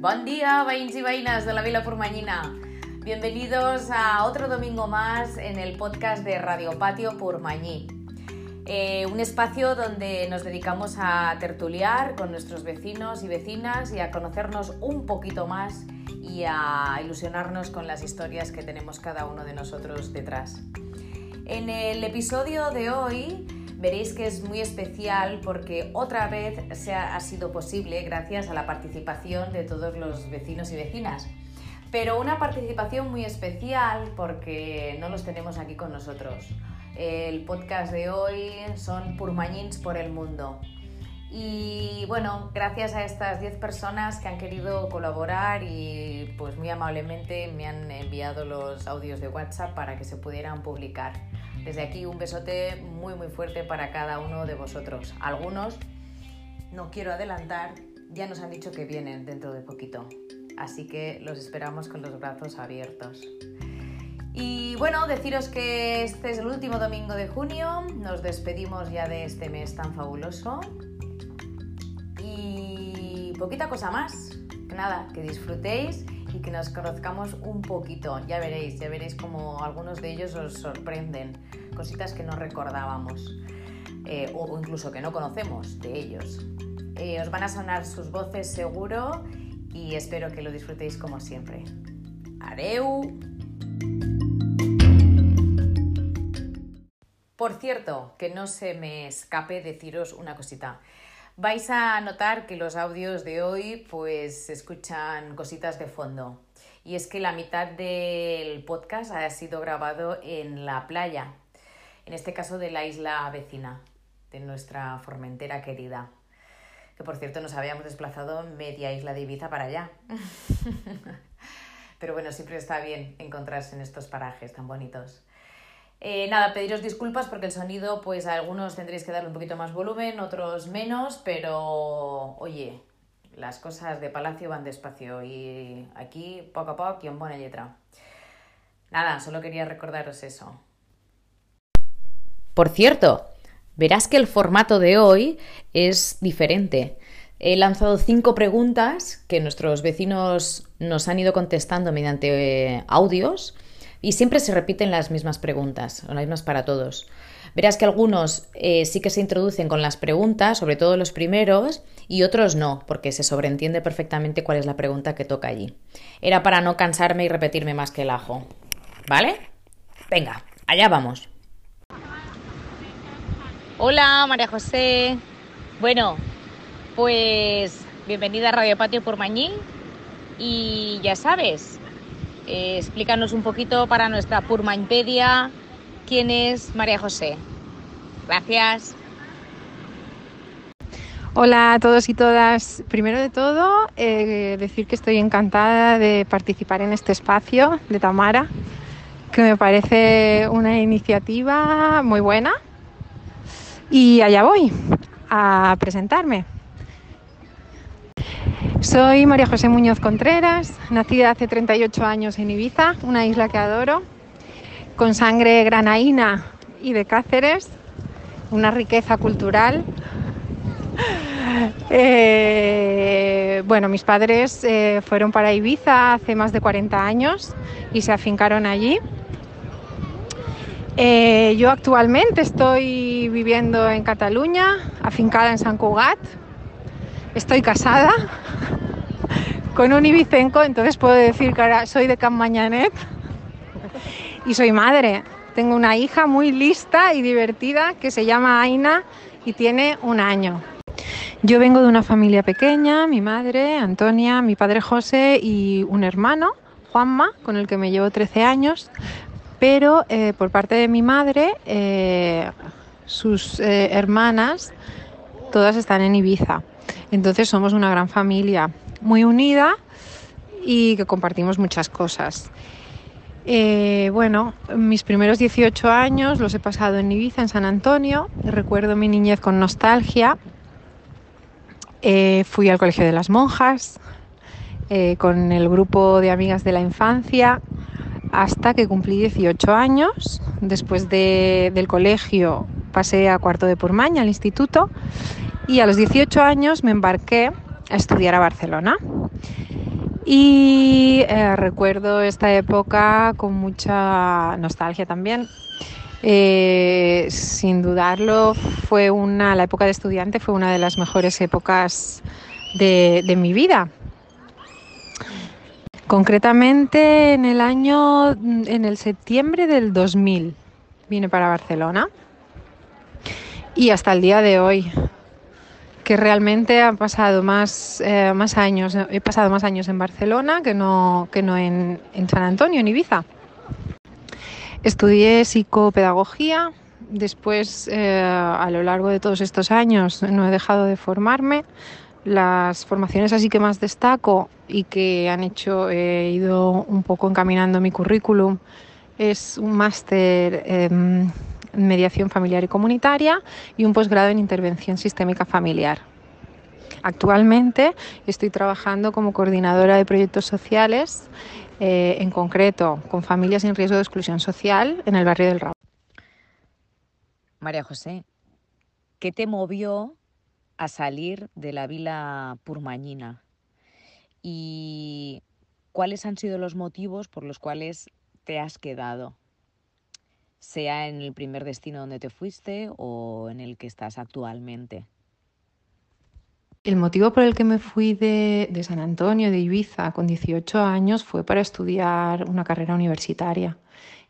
Buen día, veïns y veïnes de la Vila Purmañina. Bienvenidos a otro domingo más en el podcast de Radio Patio Purmañí. Eh, un espacio donde nos dedicamos a tertuliar con nuestros vecinos y vecinas y a conocernos un poquito más y a ilusionarnos con las historias que tenemos cada uno de nosotros detrás. En el episodio de hoy veréis que es muy especial porque otra vez se ha, sido posible gracias a la participación de todos los vecinos y vecinas. Pero una participación muy especial porque no los tenemos aquí con nosotros. El podcast de hoy son Purmañins por el Mundo. Y bueno, gracias a estas 10 personas que han querido colaborar y pues muy amablemente me han enviado los audios de WhatsApp para que se pudieran publicar. Desde aquí un besote muy muy fuerte para cada uno de vosotros. Algunos, no quiero adelantar, ya nos han dicho que vienen dentro de poquito. Así que los esperamos con los brazos abiertos. Y bueno, deciros que este es el último domingo de junio, nos despedimos ya de este mes tan fabuloso. Y poquita cosa más, nada, que disfrutéis y que nos conozcamos un poquito. Ya veréis, ya veréis como algunos de ellos os sorprenden, cositas que no recordábamos eh, o incluso que no conocemos de ellos. Eh, os van a sonar sus voces seguro y espero que lo disfrutéis como siempre. ¡Areu! Por cierto, que no se me escape deciros una cosita. Vais a notar que los audios de hoy pues se escuchan cositas de fondo. Y es que la mitad del podcast ha sido grabado en la playa, en este caso de la isla vecina, de nuestra Formentera querida. Que por cierto nos habíamos desplazado media isla de Ibiza para allá. Pero bueno, siempre está bien encontrarse en estos parajes tan bonitos. Eh, nada, pediros disculpas porque el sonido, pues a algunos tendréis que darle un poquito más volumen, otros menos, pero oye, las cosas de Palacio van despacio y aquí poco a poco y en buena letra. Nada, solo quería recordaros eso. Por cierto, verás que el formato de hoy es diferente. He lanzado cinco preguntas que nuestros vecinos nos han ido contestando mediante eh, audios y siempre se repiten las mismas preguntas, son las mismas para todos. Verás que algunos eh, sí que se introducen con las preguntas, sobre todo los primeros, y otros no, porque se sobreentiende perfectamente cuál es la pregunta que toca allí. Era para no cansarme y repetirme más que el ajo. ¿Vale? Venga, allá vamos. Hola, María José. Bueno, pues bienvenida a Radio Patio por Mañín. Y ya sabes, eh, explícanos un poquito para nuestra Purmañpedia quién es María José. Gracias. Hola a todos y todas. Primero de todo, eh, decir que estoy encantada de participar en este espacio de Tamara, que me parece una iniciativa muy buena. Y allá voy a presentarme. Soy María José Muñoz Contreras, nacida hace 38 años en Ibiza, una isla que adoro, con sangre granaína y de Cáceres, una riqueza cultural. Eh, bueno, mis padres eh, fueron para Ibiza hace más de 40 años y se afincaron allí. Eh, yo actualmente estoy viviendo en Cataluña, afincada en San Cugat. Estoy casada con un ibicenco, entonces puedo decir que ahora soy de Can Mañanet y soy madre. Tengo una hija muy lista y divertida que se llama Aina y tiene un año. Yo vengo de una familia pequeña, mi madre, Antonia, mi padre José y un hermano, Juanma, con el que me llevo 13 años, pero eh, por parte de mi madre, eh, sus eh, hermanas, todas están en Ibiza. Entonces somos una gran familia muy unida y que compartimos muchas cosas. Eh, bueno, mis primeros 18 años los he pasado en Ibiza, en San Antonio. Recuerdo mi niñez con nostalgia. Eh, fui al Colegio de las Monjas eh, con el grupo de amigas de la infancia hasta que cumplí 18 años. Después del colegio pasé a cuarto de Purmaña, al instituto, y a los 18 años me embarqué a estudiar a Barcelona. Y eh, recuerdo esta época con mucha nostalgia también. Eh, sin dudarlo, fue una, la época de estudiante fue una de las mejores épocas de, de mi vida. Concretamente en el año, en el septiembre del 2000, vine para Barcelona y hasta el día de hoy, que realmente han pasado más, eh, más años, he pasado más años en Barcelona que no, que no en, en San Antonio, en Ibiza. Estudié psicopedagogía, después eh, a lo largo de todos estos años no he dejado de formarme. Las formaciones así que más destaco y que han hecho, he ido un poco encaminando mi currículum, es un máster en mediación familiar y comunitaria y un posgrado en intervención sistémica familiar. Actualmente estoy trabajando como coordinadora de proyectos sociales, eh, en concreto con familias en riesgo de exclusión social en el barrio del Rabo. María José, ¿qué te movió a salir de la vila purmañina? ¿Y cuáles han sido los motivos por los cuales te has quedado? Sea en el primer destino donde te fuiste o en el que estás actualmente. El motivo por el que me fui de, de, San Antonio, de Ibiza, con 18 años fue para estudiar una carrera universitaria,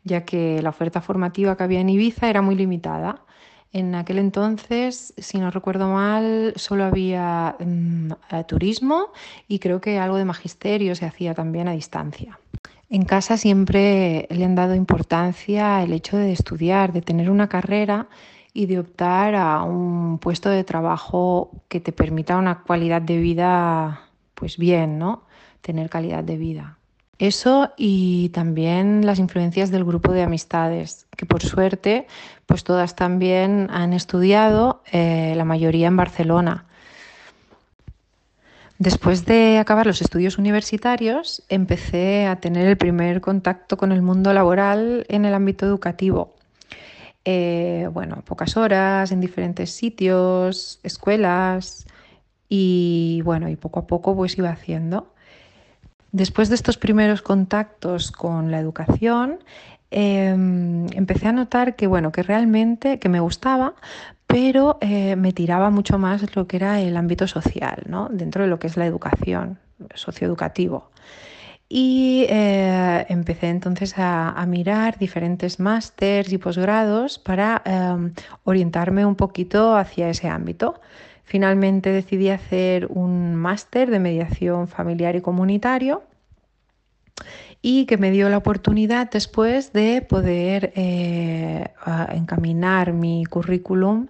ya que la oferta formativa que había en Ibiza era muy limitada en aquel entonces, si no recuerdo mal, solo había um, turismo y creo que algo de magisterio se hacía también a distancia. En casa siempre le han dado importancia el hecho de estudiar, de tener una carrera y de optar a un puesto de trabajo que te permita una calidad de vida, pues bien, ¿no? Tener calidad de vida. Eso y también las influencias del grupo de amistades, que por suerte, pues todas también han estudiado, eh, la mayoría en Barcelona. Después de acabar los estudios universitarios, empecé a tener el primer contacto con el mundo laboral en el ámbito educativo. Eh, bueno, pocas horas, en diferentes sitios, escuelas, y bueno, y poco a poco pues iba haciendo. Después de estos primeros contactos con la educación, eh, empecé a notar que, bueno, que realmente que me gustaba, pero eh, me tiraba mucho más lo que era el ámbito social, ¿no? dentro de lo que es la educación, socioeducativo. Y eh, empecé entonces a, a, mirar diferentes másters y posgrados para eh, orientarme un poquito hacia ese ámbito. Finalmente decidí hacer un máster de mediación familiar y comunitario y que me dio la oportunidad después de poder eh, encaminar mi currículum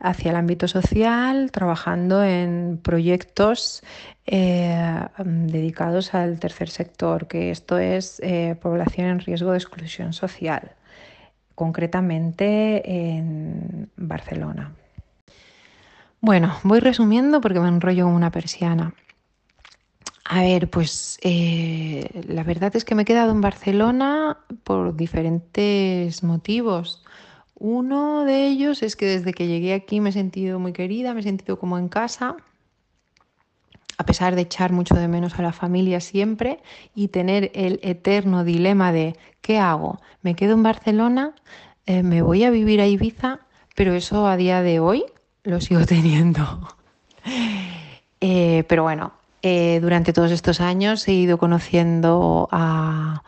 hacia el ámbito social, trabajando en proyectos eh, dedicados al tercer sector, que esto es eh, población en riesgo de exclusión social, concretamente en Barcelona. Bueno, voy resumiendo porque me enrollo como una persiana. A ver, pues eh, la verdad es que me he quedado en Barcelona por diferentes motivos. Uno de ellos es que desde que llegué aquí me he sentido muy querida, me he sentido como en casa, a pesar de echar mucho de menos a la familia siempre y tener el eterno dilema de ¿qué hago? ¿Me quedo en Barcelona? Eh, ¿Me voy a vivir a Ibiza? Pero eso a día de hoy lo sigo teniendo. eh, pero bueno, eh, durante todos estos años he ido conociendo a,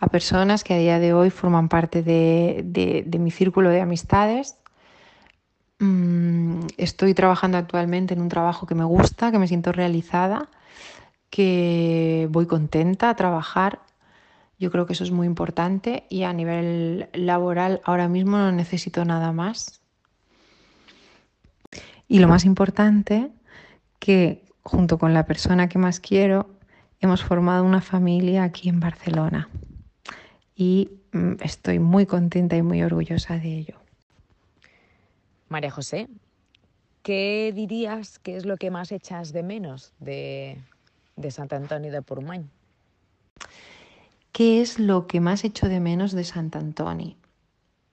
a, personas que a día de hoy forman parte de, de, mi círculo de amistades. Mm, estoy trabajando actualmente en un trabajo que me gusta, que me siento realizada, que voy contenta a trabajar. Yo creo que eso es muy importante y a nivel laboral ahora mismo no necesito nada más. Y lo más importante, que junto con la persona que más quiero, hemos formado una familia aquí en Barcelona. Y mm, estoy muy contenta y muy orgullosa de ello. María José, ¿qué dirías que es lo que más echas de menos de, de Sant Antoni de Portmany? ¿Qué es lo que más echo de menos de Sant Antoni?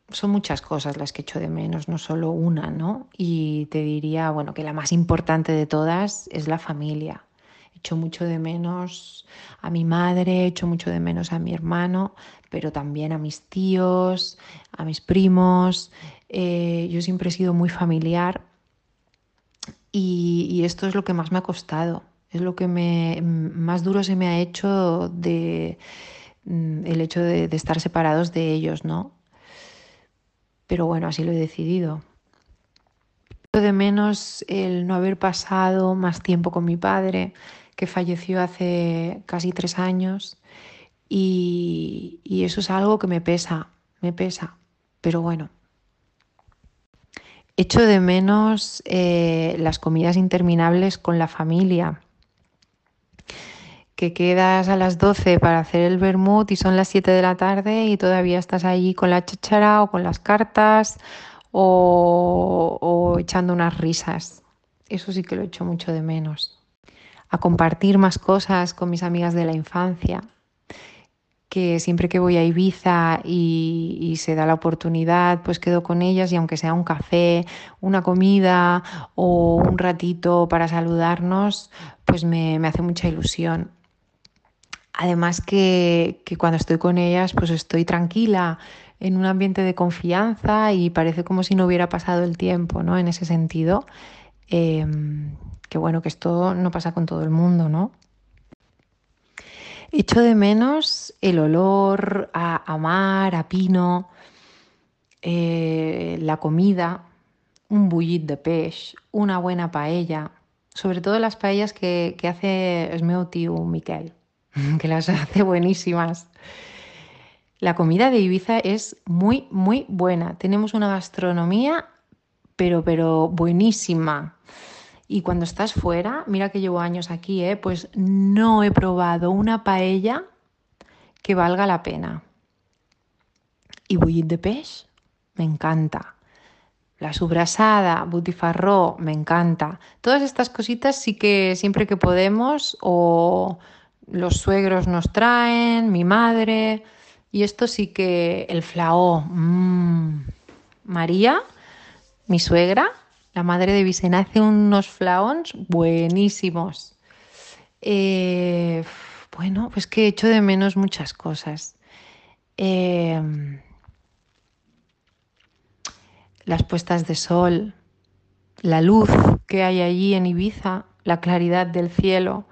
Son muchas cosas las que echo de menos, no solo una, ¿no? Y te diría, bueno, que la más importante de todas es la familia. Echo mucho de menos a mi madre, echo mucho de menos a mi hermano, pero también a mis tíos, a mis primos. Eh, yo siempre he sido muy familiar y, esto es lo que más me ha costado, es lo que me, más duro se me ha hecho de, mm, el hecho de, de estar separados de ellos, ¿no? Pero bueno, así lo he decidido de menos el no haber pasado más tiempo con mi padre, que falleció hace casi tres años, y, eso es algo que me pesa, me pesa, pero bueno. Echo de menos eh, las comidas interminables con la familia, que quedas a las 12 para hacer el vermut y son las 7 de la tarde y todavía estás allí con la chachara o con las cartas o, echando unas risas. Eso sí que lo echo mucho de menos. A compartir más cosas con mis amigas de la infancia, que siempre que voy a Ibiza y, se da la oportunidad, pues quedo con ellas y aunque sea un café, una comida o un ratito para saludarnos, pues me, hace mucha ilusión. Además que, cuando estoy con ellas, pues estoy tranquila, en un ambiente de confianza y parece como si no hubiera pasado el tiempo, ¿no? En ese sentido, em, que bueno, que esto no pasa con todo el mundo, ¿no? Echo de menos el olor a, mar, a pino, eh, la comida, un bullit de pez, una buena paella, sobre todo las paellas que, hace el tío Miquel, que las hace buenísimas. La comida de Ibiza es muy, muy buena. Tenemos una gastronomía, pero, pero buenísima. Y cuando estás fuera, mira que llevo años aquí, ¿eh? pues no he probado una paella que valga la pena. Y bullit de pez, me encanta. La subrasada, butifarró, me encanta. Todas estas cositas sí que siempre que podemos o los suegros nos traen, mi madre, y esto sí que el flaó. Mmm. María, mi suegra, la madre de Vicena, hace unos flaons buenísimos. Eh, bueno, pues que he hecho de menos muchas cosas. Eh, las puestas de sol, la luz que hay allí en Ibiza, la claridad del cielo.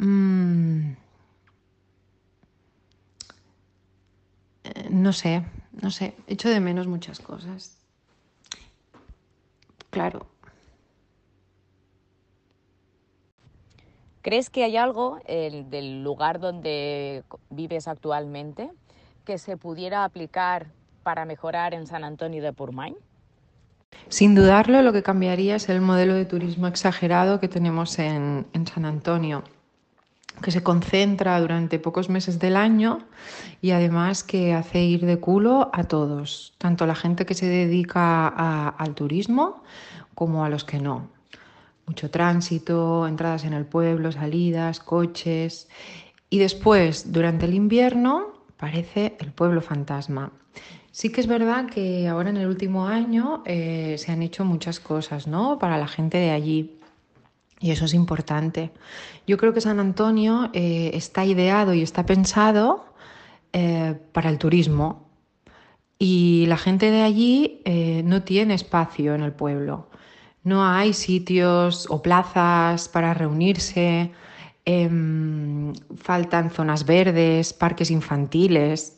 Mmm. no sé, no sé, echo de menos muchas cosas. Claro. ¿Crees que hay algo del lugar donde vives actualmente que se pudiera aplicar para mejorar en San Antonio de Purmain? Sin dudarlo, lo que cambiaría es el modelo de turismo exagerado que tenemos en San Antonio que se concentra durante pocos meses del año y además que hace ir de culo a todos, tanto a la gente que se dedica al turismo como a los que no. Mucho tránsito, entradas en el pueblo, salidas, coches. Y después, durante el invierno, parece el pueblo fantasma. Sí que es verdad que ahora en el último año eh, se han hecho muchas cosas, ¿no? Para la gente de allí. Y eso es importante. Yo creo que San Antonio eh, está ideado y está pensado eh, para el turismo. Y la gente de allí eh, no tiene espacio en el pueblo. No hay sitios o plazas para reunirse. Em, faltan zonas verdes, parques infantiles.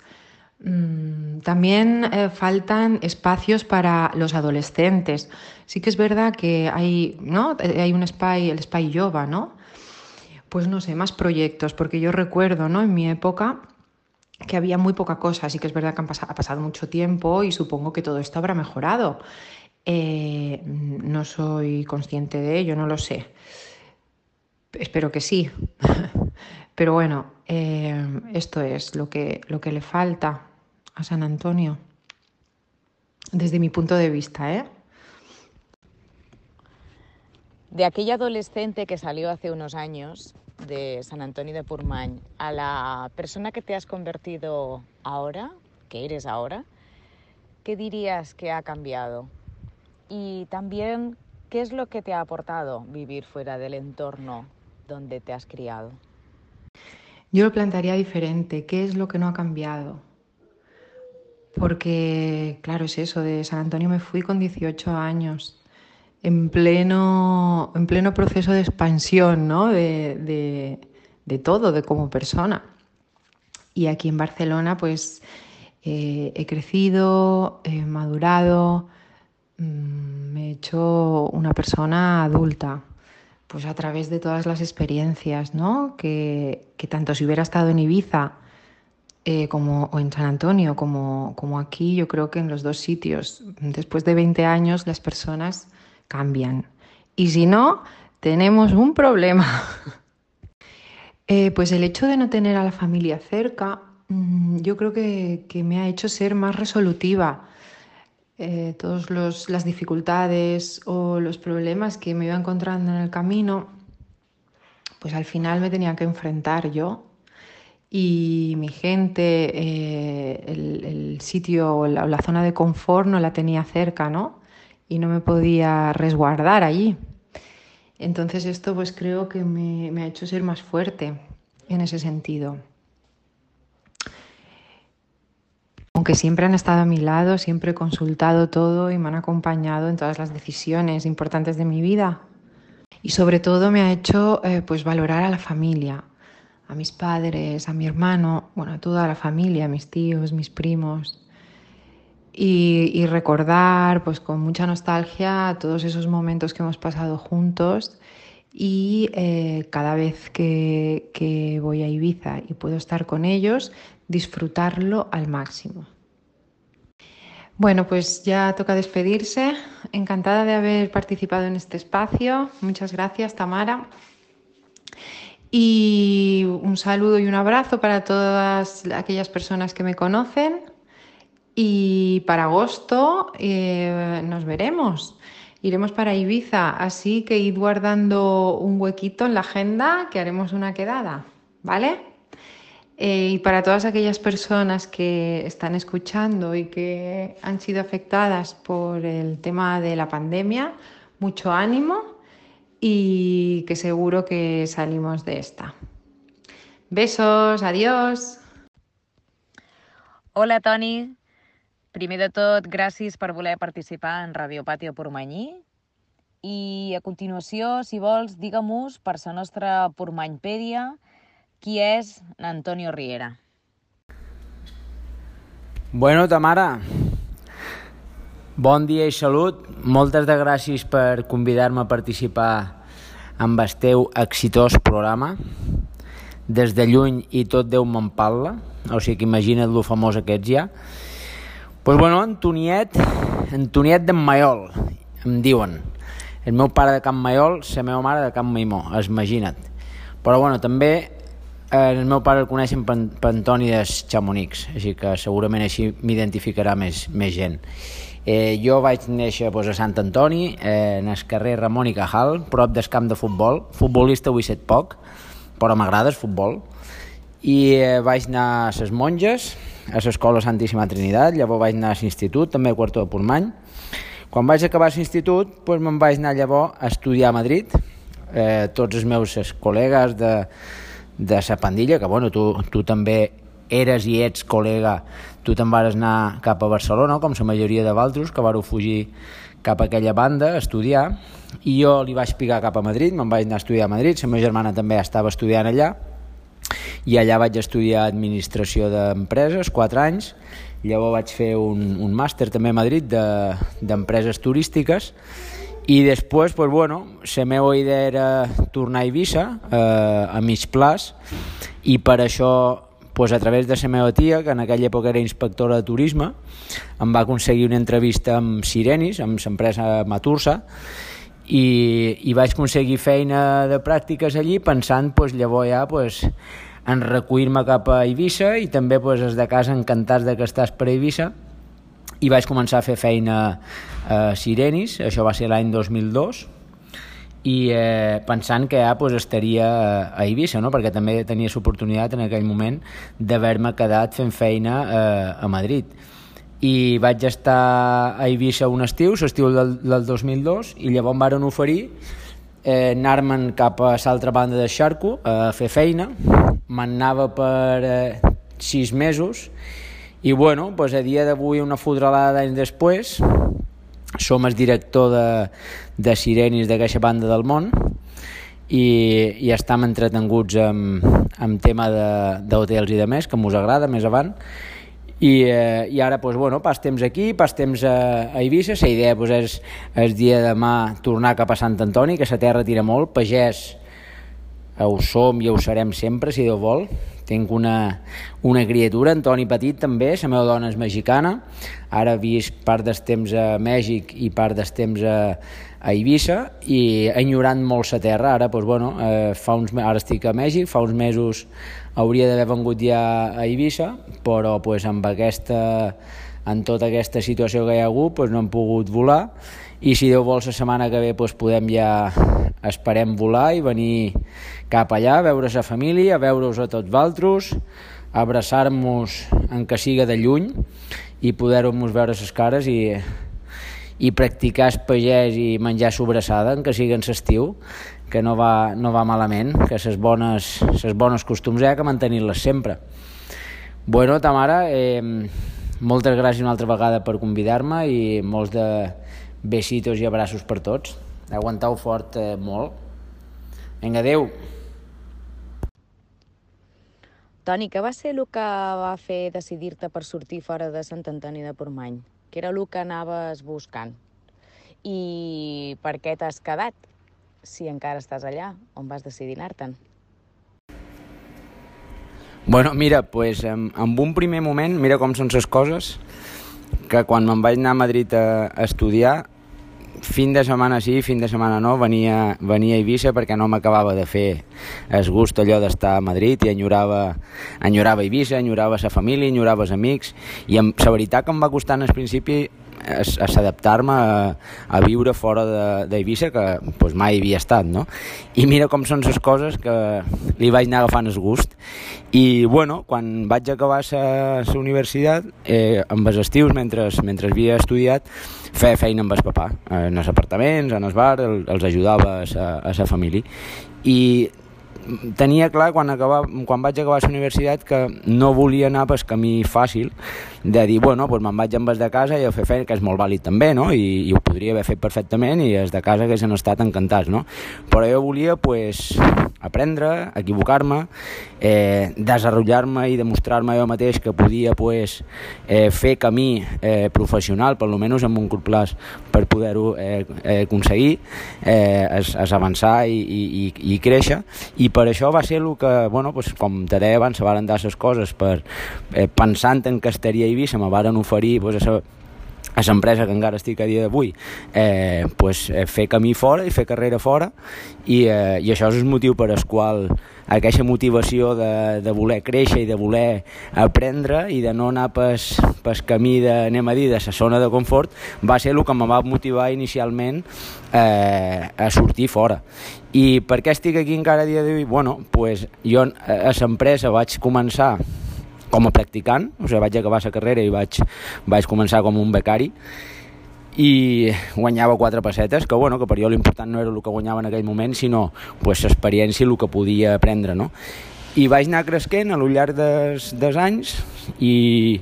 Mm, también faltan espacios para los adolescentes Sí que es verdad que hay, ¿no? Hay un spy, el spy yoga, ¿no? Pues no sé, más proyectos, porque yo recuerdo, ¿no? En mi época que había muy poca cosa, sí que es verdad que ha pasado mucho tiempo y supongo que todo esto habrá mejorado. Eh, no soy consciente de ello, no lo sé. Espero que sí. Pero bueno, eh, esto es lo que, lo que le falta a San Antonio, desde mi punto de vista, ¿eh? de aquella adolescente que salió hace unos años de San Antonio de Purmañ a la persona que te has convertido ahora, que eres ahora, ¿qué dirías que ha cambiado? Y también, ¿qué es lo que te ha aportado vivir fuera del entorno donde te has criado? Yo lo plantearía diferente. ¿Qué es lo que no ha cambiado? Porque, claro, es eso, de San Antonio me fui con 18 años, en pleno, en pleno proceso de expansión, ¿no? De, de, todo, de como persona. Y aquí en Barcelona, pues eh, he crecido, he madurado, mm, me he hecho una persona adulta, pues a través de todas las experiencias, ¿no? Que, que tanto si hubiera estado en Ibiza, eh, como, o en San Antonio, como, como aquí, yo creo que en los dos sitios, después de 20 años las personas cambian. Y si no, tenemos un problema. Eh, pues el hecho de no tener a la familia cerca, mm, yo creo que, que, me ha hecho ser más resolutiva. Eh, todas las dificultades o los problemas que me iba encontrando en el camino, pues al final me tenía que enfrentar yo y mi gente, eh, el, sitio o la, zona de confort no la tenía cerca, ¿no? Y no me podía resguardar allí. Entonces esto pues creo que me, me ha hecho ser más fuerte en ese sentido. Aunque siempre han estado a mi lado, siempre he consultado todo y me han acompañado en todas las decisiones importantes de mi vida. Y sobre todo me ha hecho eh, pues valorar a la familia, a mis padres, a mi hermano, bueno, a toda la familia, a mis tíos, mis primos. Y, recordar pues con mucha nostalgia todos esos momentos que hemos pasado juntos y eh, cada vez que, que voy a Ibiza y puedo estar con ellos, disfrutarlo al máximo. Bueno, pues ya toca despedirse. Encantada de haber participado en este espacio. Muchas gracias, Tamara. Y un saludo y un abrazo para todas aquellas personas que me conocen. Y para agosto eh, nos veremos. Iremos para Ibiza, así que id guardando un huequito en la agenda que haremos una quedada, ¿vale? Eh, y para todas aquellas personas que están escuchando y que han sido afectadas por el tema de la pandemia, mucho ánimo y que seguro que salimos de esta. Besos, adiós. Hola Toni, primer de tot gràcies per voler participar en Radio Patio Pormanyí i a continuació, si vols, digue-mos per la nostra Pormanypèdia qui és Antonio Riera. Bueno, Tamara, Bon dia i salut. Moltes de gràcies per convidar-me a participar amb el teu exitós programa. Des de lluny i tot Déu me'n parla, o sigui que imagina't lo famós que ets ja. Pues bueno, Antoniet, Antoniet d'en Maiol, em diuen. El meu pare de Camp Maiol, la meva mare de Camp Maimó, imagina't. Però bueno, també eh, el meu pare el coneixen per, per Antoni dels Chamonix, així que segurament així m'identificarà més, més gent. Eh, jo vaig néixer pues, a Sant Antoni, eh, en el carrer Ramon i Cajal, prop del camp de futbol. Futbolista ho he set poc, però m'agrada el futbol. I eh, vaig anar a les monges, a l'escola Santíssima Trinitat, llavors vaig anar a l'institut, també a Quarto de Portmany. Quan vaig acabar l'institut, pues, me'n vaig anar llavors a estudiar a Madrid. Eh, tots els meus col·legues de, de la pandilla, que bueno, tu, tu també eres i ets col·lega, tu te'n vas anar cap a Barcelona, com la majoria de valtros, que vareu fugir cap a aquella banda a estudiar, i jo li vaig picar cap a Madrid, me'n vaig anar a estudiar a Madrid, la meva germana també estava estudiant allà, i allà vaig estudiar administració d'empreses, 4 anys, llavors vaig fer un, un màster també a Madrid d'empreses de, turístiques, i després, pues, bueno, la meva idea era tornar a Eivissa, eh, a mig plaç, i per això pues, a través de la meva tia, que en aquella època era inspectora de turisme, em va aconseguir una entrevista amb Sirenis, amb l'empresa Matursa, i, i vaig aconseguir feina de pràctiques allí pensant pues, llavors ja pues, en recollir-me cap a Eivissa i també pues, des de casa encantats de que estàs per Eivissa i vaig començar a fer feina a Sirenis, això va ser l'any 2002 i eh, pensant que ja pues, estaria a Eivissa, no? perquè també tenia l'oportunitat en aquell moment d'haver-me quedat fent feina eh, a Madrid. I vaig estar a Eivissa un estiu, l'estiu del, del 2002, i llavors em varen oferir eh, anar-me'n cap a l'altra banda de Xarco a fer feina. Me'n anava per eh, sis mesos i bueno, pues a dia d'avui una fodralada d'anys després som el director de, de Sirenis d'aquesta banda del món i, i estem entretenguts amb, amb tema d'hotels i de més, que ens agrada més avant. I, eh, i ara pues, bueno, pas temps aquí, pas temps a, a Eivissa, la idea pues, és el dia de demà tornar cap a Sant Antoni, que la terra tira molt, pagès ho som i ho serem sempre, si Déu vol. Tinc una, una criatura, Antoni Petit també, la meva dona és mexicana, ara he vist part dels temps a Mèxic i part dels temps a, a Eivissa i enyorant molt la terra, ara, doncs, bueno, eh, fa uns, ara estic a Mèxic, fa uns mesos hauria d'haver vengut ja a Eivissa, però pues, amb aquesta, en tota aquesta situació que hi ha hagut pues, no hem pogut volar i si Déu vol la setmana que ve pues, podem ja esperem volar i venir cap allà, a veure la família, a veure-us a tots valtros, abraçar-nos en que siga de lluny i poder-nos veure les cares i, i practicar el pagès i menjar sobrassada, en que sigui en l'estiu, que no va, no va malament, que les bones, les bones costums hi ha que mantenir-les sempre. Bueno, Tamara, eh, moltes gràcies una altra vegada per convidar-me i molts de besitos i abraços per tots. Aguantau fort eh, molt. Vinga, adeu. Toni, què va ser el que va fer decidir-te per sortir fora de Sant Antoni de Portmany? Què era el que anaves buscant? I per què t'has quedat? si encara estàs allà, on vas decidir anar-te'n? Bueno, mira, pues, en, en un primer moment, mira com són les coses, que quan me'n vaig anar a Madrid a, estudiar, fin de setmana sí, fin de setmana no, venia, venia a Eivissa perquè no m'acabava de fer el gust allò d'estar a Madrid i enyorava, enyorava Eivissa, enyorava sa família, enyorava els amics i amb, la veritat que em va costar en el principi s'adaptar-me a, a viure fora d'Eivissa, que pues, mai havia estat, no? I mira com són les coses que li vaig anar agafant el gust. I, bueno, quan vaig acabar la universitat, eh, amb els estius, mentre, mentre havia estudiat, feia feina amb el papà, en els apartaments, en el bar, el, els ajudava a la família. I tenia clar quan, acabar, quan vaig acabar la universitat que no volia anar pel camí fàcil de dir, bueno, doncs me'n vaig amb els de casa i a fer feina, que és molt vàlid també, no? I, i ho podria haver fet perfectament i els de casa que han estat encantats, no? Però jo volia, pues, aprendre, equivocar-me, eh, desenvolupar-me i demostrar-me jo mateix que podia, pues, eh, fer camí eh, professional, per almenys en un curt plaç, per poder-ho eh, eh, aconseguir, eh, es, es avançar i, i, i créixer, i per això va ser el que, bueno, pues, com te deia abans, se van dar les coses per, eh, pensant en que estaria a Eivissa, me varen oferir pues, a a l'empresa que encara estic a dia d'avui eh, pues, eh, fer camí fora i fer carrera fora i, eh, i això és el motiu per al qual aquesta motivació de, de voler créixer i de voler aprendre i de no anar pel, pel camí de, anem a dir, de la zona de confort va ser el que em va motivar inicialment eh, a sortir fora i per què estic aquí encara a dia d'avui? Bueno, pues jo a l'empresa vaig començar com a practicant, o sigui, vaig acabar la carrera i vaig, vaig començar com un becari i guanyava quatre pessetes, que, bueno, que per jo l'important no era el que guanyava en aquell moment, sinó pues, l'experiència i el que podia aprendre, no? I vaig anar cresquent a lo llarg dels, dels anys i,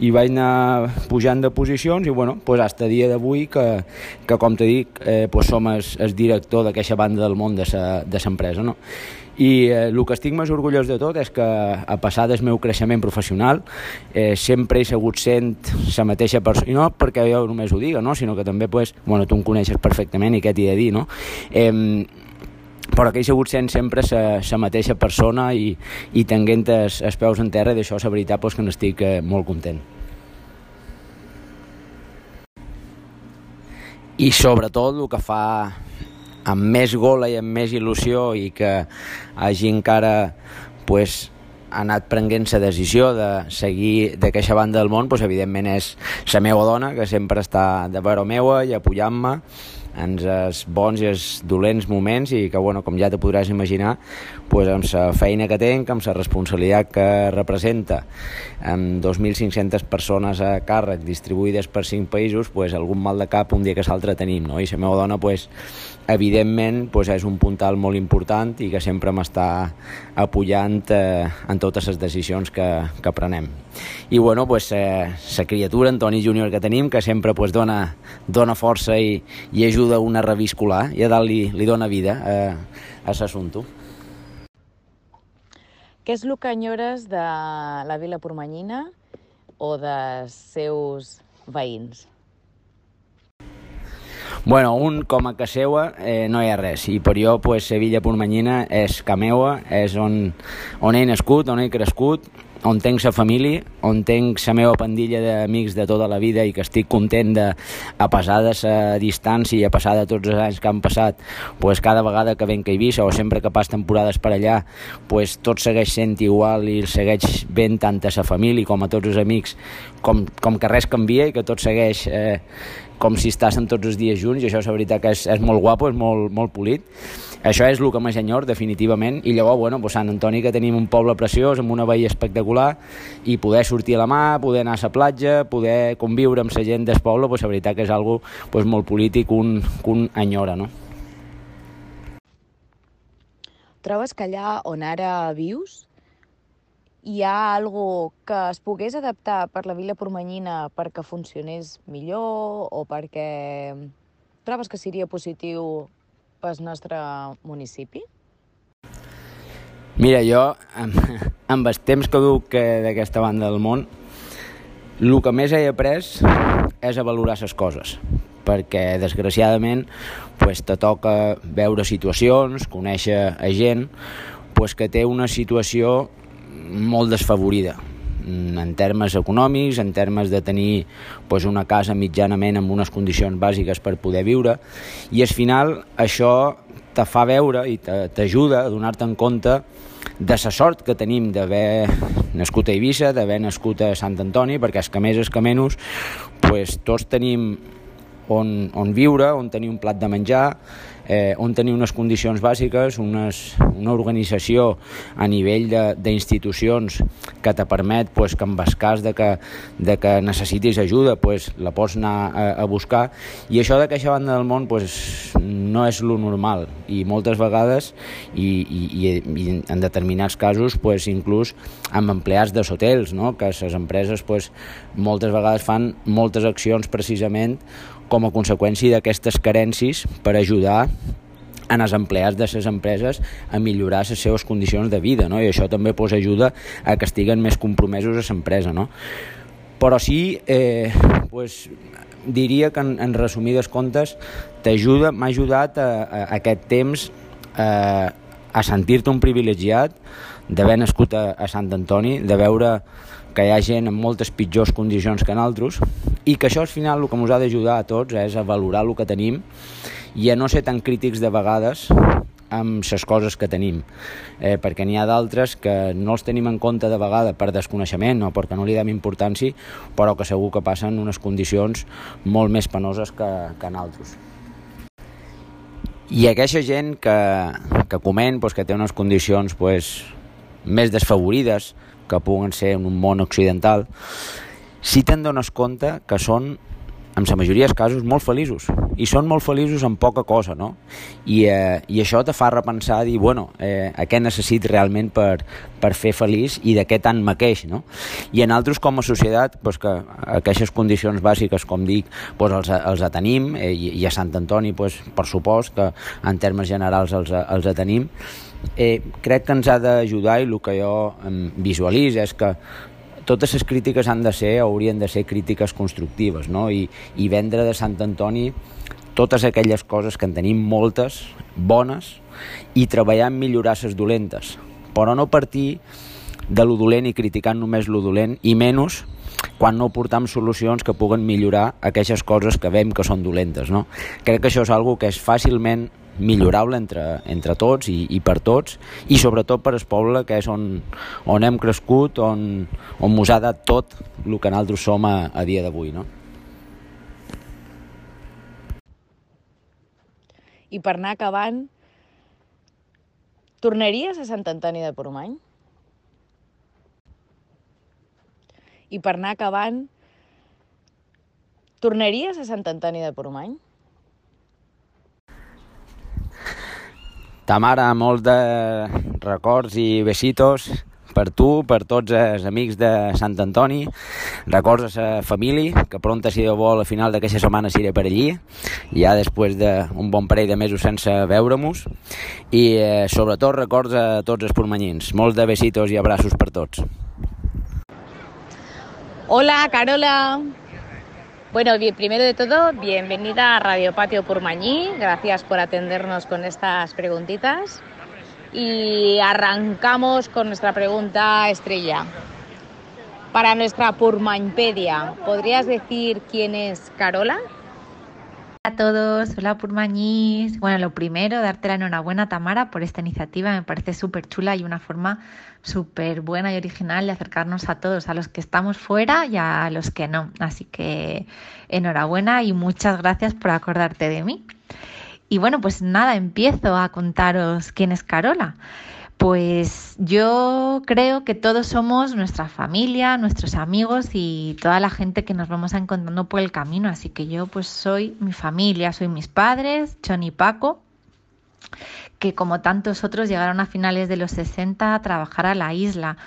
i vaig anar pujant de posicions i bueno, pues, fins a dia d'avui que, que com te dic eh, pues som el, el director d'aquesta banda del món de l'empresa no? i eh, el que estic més orgullós de tot és que a passar del meu creixement professional eh, sempre he segut sent la mateixa persona, no perquè jo només ho diga, no? sinó que també, pues, bueno, tu em coneixes perfectament i què t'hi he de dir, no? Eh, però que he sigut sent sempre la mateixa persona i, i tenint els, peus en terra i d'això la veritat pues, que n'estic eh, molt content. I sobretot el que fa amb més gola i amb més il·lusió i que hagi encara pues, anat prenent la decisió de seguir d'aquesta banda del món, pues, evidentment és la meva dona, que sempre està de vora meua i apoyant-me en els bons i els dolents moments i que, bueno, com ja te podràs imaginar, pues, amb la feina que tenc, amb la responsabilitat que representa, amb 2.500 persones a càrrec distribuïdes per 5 països, pues, algun mal de cap un dia que l'altre tenim, no? I la meva dona pues, evidentment pues, és un puntal molt important i que sempre m'està apoyant eh, en totes les decisions que, que prenem. I bueno, pues, eh, la criatura, Antoni Júnior, que tenim, que sempre pues, dona, dona força i, i ajuda una a reviscular i a dalt li, li dona vida eh, a l'assumpte. Què és el que enyores de la Vila Pormanyina o dels seus veïns? Bueno, un com a casa seva eh, no hi ha res i per jo pues, Sevilla Pormanyina és ca meua, és on, on he nascut, on he crescut, on tenc la família, on tenc la meva pandilla d'amics de tota la vida i que estic content de, a passar de la distància i a passar de tots els anys que han passat, pues cada vegada que venc a Eivissa o sempre que pas temporades per allà, pues tot segueix sent igual i segueix ben tant a la família com a tots els amics, com, com que res canvia i que tot segueix eh, com si estàssim tots els dies junts i això és la veritat que és, és molt guapo, és molt, molt polit això és el que m'enyor definitivament i llavors, bueno, pues Sant Antoni que tenim un poble preciós amb una veïa espectacular i poder sortir a la mà, poder anar a la platja poder conviure amb la gent del poble pues, la veritat que és algo pues, molt polític un, un enyora no? Trobes que allà on ara vius hi ha algo que es pogués adaptar per la Vila Pormanyina perquè funcionés millor o perquè trobes que seria positiu pel nostre municipi? Mira, jo, amb, amb els temps que duc d'aquesta banda del món, el que més he après és a valorar les coses, perquè desgraciadament pues, te toca veure situacions, conèixer a gent pues, que té una situació molt desfavorida en termes econòmics, en termes de tenir pues, una casa mitjanament amb unes condicions bàsiques per poder viure. I al final això te fa veure i t'ajuda a donar-te en compte de la sort que tenim d'haver nascut a Eivissa, d'haver nascut a Sant Antoni, perquè és que més és que menys, pues, tots tenim on, on viure, on tenir un plat de menjar, eh, on tenir unes condicions bàsiques, unes, una organització a nivell d'institucions que te permet pues, que en cas de que, de que necessitis ajuda pues, la pots anar a, a buscar i això d'aquesta banda del món pues, no és lo normal i moltes vegades i, i, i en determinats casos pues, inclús amb empleats de hotels no? que les empreses pues, moltes vegades fan moltes accions precisament com a conseqüència d'aquestes carències per ajudar en els empleats de les empreses a millorar les seves condicions de vida, no? i això també pues, ajuda a que estiguen més compromesos a l'empresa. No? Però sí, eh, pues, diria que en, en resumides comptes t'ajuda, m'ha ajudat a, a, a aquest temps eh, a sentir-te un privilegiat d'haver nascut a, a Sant Antoni, de veure que hi ha gent en moltes pitjors condicions que nosaltres i que això al final el que ens ha d'ajudar a tots és a valorar el que tenim i a no ser tan crítics de vegades amb les coses que tenim, eh, perquè n'hi ha d'altres que no els tenim en compte de vegada per desconeixement o perquè no li dem importància, però que segur que passen unes condicions molt més penoses que, que en altres. I aquesta gent que, que coment, pues, que té unes condicions pues, més desfavorides, que puguen ser en un món occidental, si te'n dones compte que són, en la majoria dels casos, molt feliços. I són molt feliços amb poca cosa, no? I, eh, i això te fa repensar, dir, bueno, eh, a què necessit realment per, per fer feliç i de què tant m'aqueix, no? I en altres, com a societat, pues, que aquestes condicions bàsiques, com dic, pues, els, els tenim, eh, i, i a Sant Antoni, pues, per supost, que en termes generals els, els tenim, eh, crec que ens ha d'ajudar i el que jo visualitzo és que totes les crítiques han de ser, haurien de ser crítiques constructives, no? I, i vendre de Sant Antoni totes aquelles coses que en tenim moltes, bones, i treballar en millorar les dolentes, però no partir de lo dolent i criticant només lo dolent, i menys quan no portam solucions que puguen millorar aquelles coses que veiem que són dolentes. No? Crec que això és algo que és fàcilment millorable entre, entre tots i, i per tots i sobretot per el poble que és on, on hem crescut on, on mos ha dat tot el que nosaltres som a, a dia d'avui no? I per anar acabant tornaries a Sant Antoni de Pormany? I per anar acabant tornaries a Sant Antoni de Pormany? Tamara, molt de records i besitos per tu, per tots els amics de Sant Antoni, records a la família, que pronta, si Déu vol, a final d'aquesta setmana s'iré per allí, ja després d'un bon parell de mesos sense veure-nos, i eh, sobretot records a tots els pormanyins. Molts de besitos i abraços per tots. Hola, Carola. Bueno, bien, primero de todo, bienvenida a Radio Patio Purmañí. Gracias por atendernos con estas preguntitas. Y arrancamos con nuestra pregunta estrella. Para nuestra Purmañpedia, ¿podrías decir quién es Carola? A todos, hola Purmañís. Bueno, lo primero, darte la enhorabuena Tamara por esta iniciativa, me parece súper chula y una forma súper buena y original de acercarnos a todos, a los que estamos fuera y a los que no. Así que enhorabuena y muchas gracias por acordarte de mí. Y bueno, pues nada, empiezo a contaros quién es Carola. Pues yo creo que todos somos nuestra familia, nuestros amigos y toda la gente que nos vamos encontrando por el camino. Así que yo pues soy mi familia, soy mis padres, John y Paco, que como tantos otros llegaron a finales de los 60 a trabajar a la isla.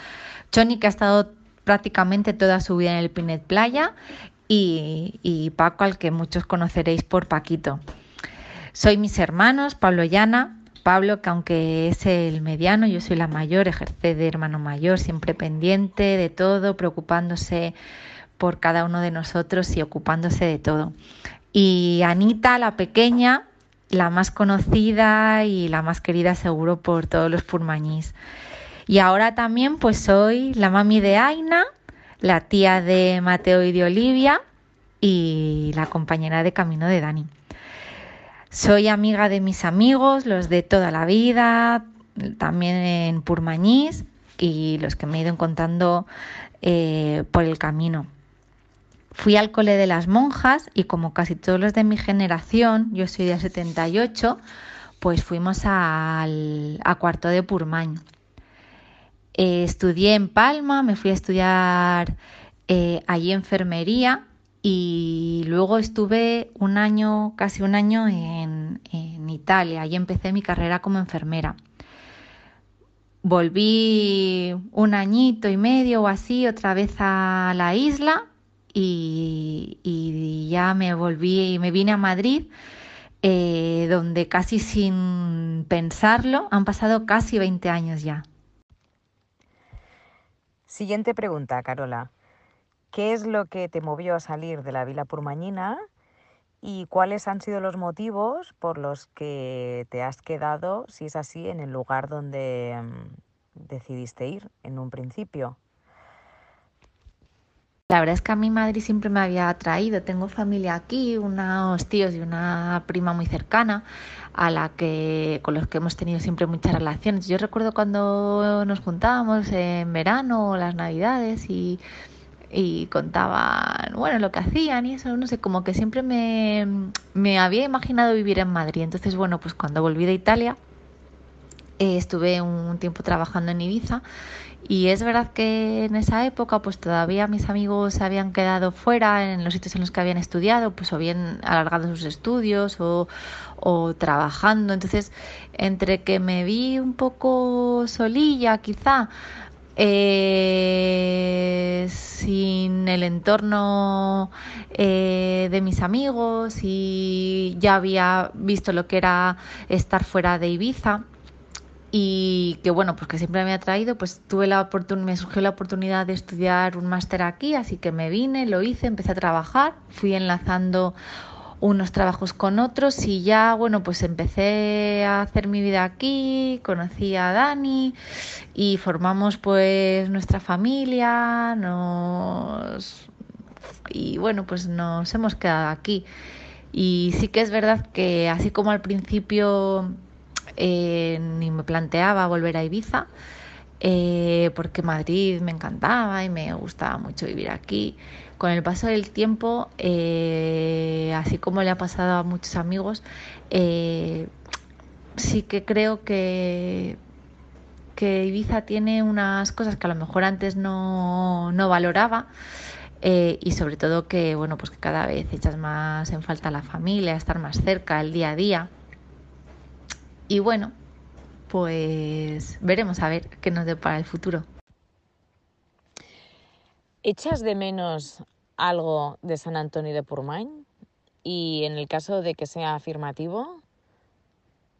Johnny que ha estado prácticamente toda su vida en el Pinet Playa y, y Paco al que muchos conoceréis por Paquito. Soy mis hermanos, Pablo y Ana. Pablo, que aunque es el mediano, yo soy la mayor, ejerce de hermano mayor, siempre pendiente de todo, preocupándose por cada uno de nosotros y ocupándose de todo. Y Anita, la pequeña, la más conocida y la más querida seguro por todos los purmañís. Y ahora también pues soy la mami de Aina, la tía de Mateo y de Olivia y la compañera de camino de Dani. Soy amiga de mis amigos, los de toda la vida, también en Purmañís y los que me he ido encontrando eh, por el camino. Fui al cole de las monjas y como casi todos los de mi generación, yo soy de 78, pues fuimos al, a cuarto de Purmañ. Eh, estudié en Palma, me fui a estudiar eh, allí enfermería y luego estuve un año, casi un año en, en Italia. Allí empecé mi carrera como enfermera. Volví un añito y medio o así otra vez a la isla y, y ya me volví y me vine a Madrid, eh, donde casi sin pensarlo han pasado casi 20 años ya. Siguiente pregunta, Carola. ¿Qué es lo que te movió a salir de la Vila Purmañina y cuáles han sido los motivos por los que te has quedado, si es así, en el lugar donde mm, decidiste ir en un principio? La verdad es que a mi Madrid siempre me había atraído. Tengo familia aquí, unos tíos y una prima muy cercana a la que con los que hemos tenido siempre muchas relaciones. Yo recuerdo cuando nos juntábamos en verano o las Navidades y y contaban, bueno, lo que hacían y eso, no sé, como que siempre me, me había imaginado vivir en Madrid. Entonces, bueno, pues cuando volví de Italia, eh, estuve un tiempo trabajando en Ibiza y es verdad que en esa época pues todavía mis amigos se habían quedado fuera en los sitios en los que habían estudiado, pues o bien alargado sus estudios o, o trabajando. Entonces, entre que me vi un poco solilla quizá, eh, sin el entorno eh, de mis amigos y ya había visto lo que era estar fuera de Ibiza y que bueno, pues que siempre me ha traído, pues tuve la oportunidad, me surgió la oportunidad de estudiar un máster aquí, así que me vine, lo hice, empecé a trabajar, fui enlazando unos trabajos con otros y ya, bueno, pues empecé a hacer mi vida aquí, conocí a Dani y formamos pues nuestra familia, nos... y bueno, pues nos hemos quedado aquí. Y sí que es verdad que así como al principio eh, ni me planteaba volver a Ibiza, eh, porque Madrid me encantaba y me gustaba mucho vivir aquí. Con el paso del tiempo, eh, así como le ha pasado a muchos amigos, eh, sí que creo que, Ibiza tiene unas cosas que a lo mejor antes no, no valoraba. y sobre todo que bueno pues que cada vez echas más en falta la familia, estar más cerca, el día a día. Y bueno, pues veremos a ver qué nos depara el futuro. ¿Echas de menos algo de San Antonio de Purmain? Y en el caso de que sea afirmativo,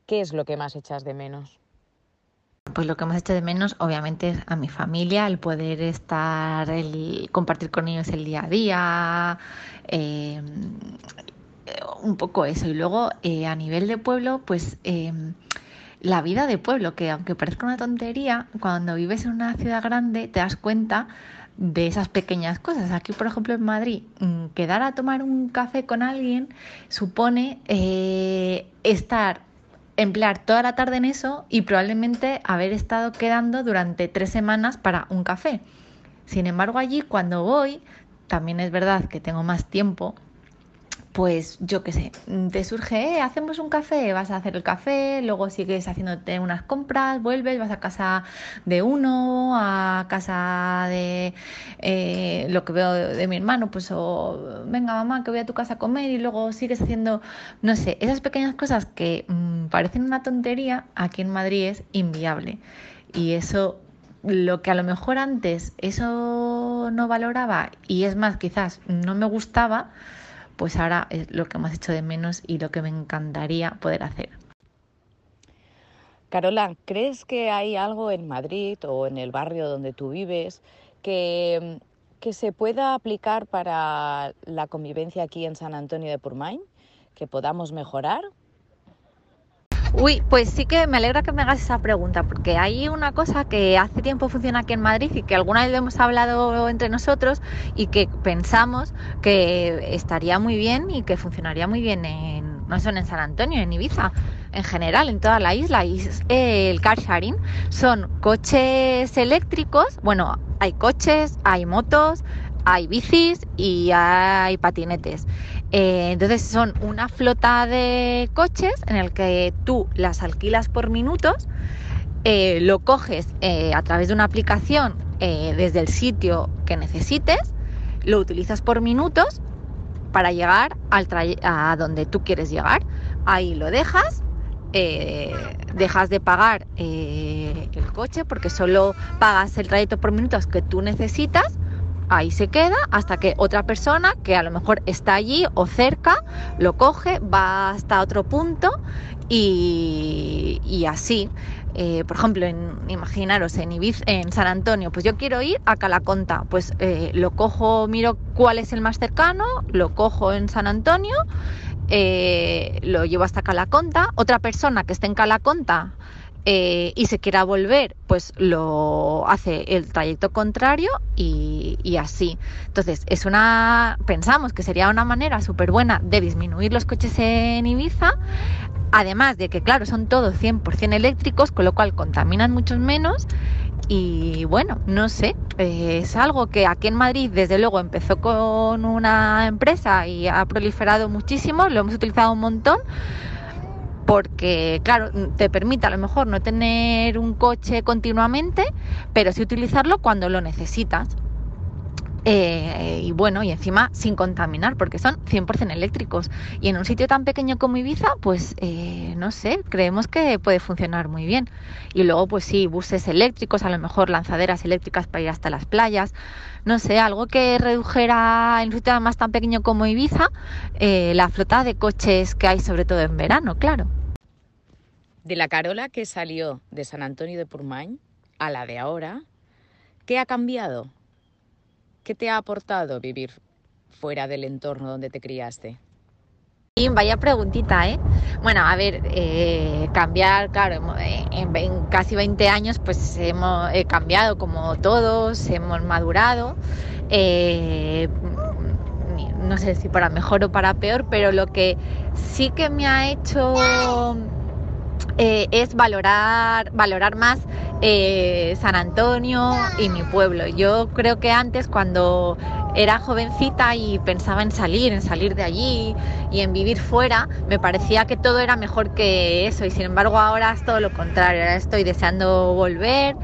¿qué es lo que más echas de menos? Pues lo que más echo de menos, obviamente, es a mi familia, el poder estar, el compartir con ellos el día a día, eh, un poco eso. Y luego, eh, a nivel de pueblo, pues eh, la vida de pueblo, que aunque parezca una tontería, cuando vives en una ciudad grande te das cuenta de esas pequeñas cosas. Aquí, por ejemplo, en Madrid, mm, quedar a tomar un café con alguien supone estar emplear toda la tarde en eso y probablemente haber estado quedando durante tres semanas para un café. Sin embargo, allí cuando voy, también es verdad que tengo más tiempo pues yo qué sé, te surge, eh, hacemos un café, vas a hacer el café, luego sigues haciéndote unas compras, vuelves, vas a casa de uno, a casa de eh, lo que veo de, mi hermano, pues o venga mamá que voy a tu casa a comer y luego sigues haciendo, no sé, esas pequeñas cosas que mm, parecen una tontería, aquí en Madrid es inviable. Y eso lo que a lo mejor antes eso no valoraba y es más, quizás no me gustaba, pues ahora es lo que hemos hecho de menos y lo que me encantaría poder hacer. Carola, ¿crees que hay algo en Madrid o en el barrio donde tú vives que, que se pueda aplicar para la convivencia aquí en San Antonio de Purmain? ¿Que podamos mejorar? Uy, pues sí que me alegra que me hagas esa pregunta, porque hay una cosa que hace tiempo funciona aquí en Madrid y que alguna vez hemos hablado entre nosotros y que pensamos que estaría muy bien y que funcionaría muy bien en, no solo en San Antonio, en Ibiza, en general, en toda la isla, y es el car sharing. Son coches eléctricos, bueno, hay coches, hay motos, hay bicis y hay patinetes. Eh, entonces son una flota de coches en el que tú las alquilas por minutos, eh, lo coges eh, a través de una aplicación desde el sitio que necesites, lo utilizas por minutos para llegar al a donde tú quieres llegar. Ahí lo dejas, dejas de pagar el coche porque solo pagas el trayecto por minutos que tú necesitas ahí se queda hasta que otra persona que a lo mejor está allí o cerca lo coge, va hasta otro punto y, así. Eh, por ejemplo, en, imaginaros en Ibiza, en San Antonio, pues yo quiero ir a Calaconta, pues eh, lo cojo, miro cuál es el más cercano, lo cojo en San Antonio, eh, lo llevo hasta Calaconta, otra persona que esté en Calaconta eh, y se quiera volver, pues lo hace el trayecto contrario y, así. Entonces, es una, pensamos que sería una manera súper buena de disminuir los coches en Ibiza, además de que, claro, son todos 100% eléctricos, con lo cual contaminan mucho menos. Y bueno, no sé, eh, es algo que aquí en Madrid desde luego empezó con una empresa y ha proliferado muchísimo, lo hemos utilizado un montón, porque, claro, te permite a lo mejor no tener un coche continuamente, pero sí utilizarlo cuando lo necesitas. Eh, y bueno, y encima sin contaminar, porque son 100% eléctricos. Y en un sitio tan pequeño como Ibiza, pues eh, no sé, creemos que puede funcionar muy bien. Y luego, pues sí, buses eléctricos, a lo mejor lanzaderas eléctricas para ir hasta las playas. No sé, algo que redujera en un sitio más tan pequeño como Ibiza eh, la flota de coches que hay, sobre todo en verano, claro. De la Carola que salió de San Antonio de Purmain a la de ahora, ¿qué ha cambiado? ¿Qué te ha aportado vivir fuera del entorno donde te criaste? Vaya preguntita, ¿eh? Bueno, a ver, eh, cambiar, claro, en, casi 20 años pues hemos cambiado como todos, hemos madurado. Eh, no sé si para mejor o para peor, pero lo que sí que me ha hecho eh, es valorar, valorar más eh, San Antonio y mi pueblo. Yo creo que antes cuando era jovencita y pensaba en salir, en salir de allí y en vivir fuera, me parecía que todo era mejor que eso. Y sin embargo ahora es todo lo contrario, estoy deseando volver,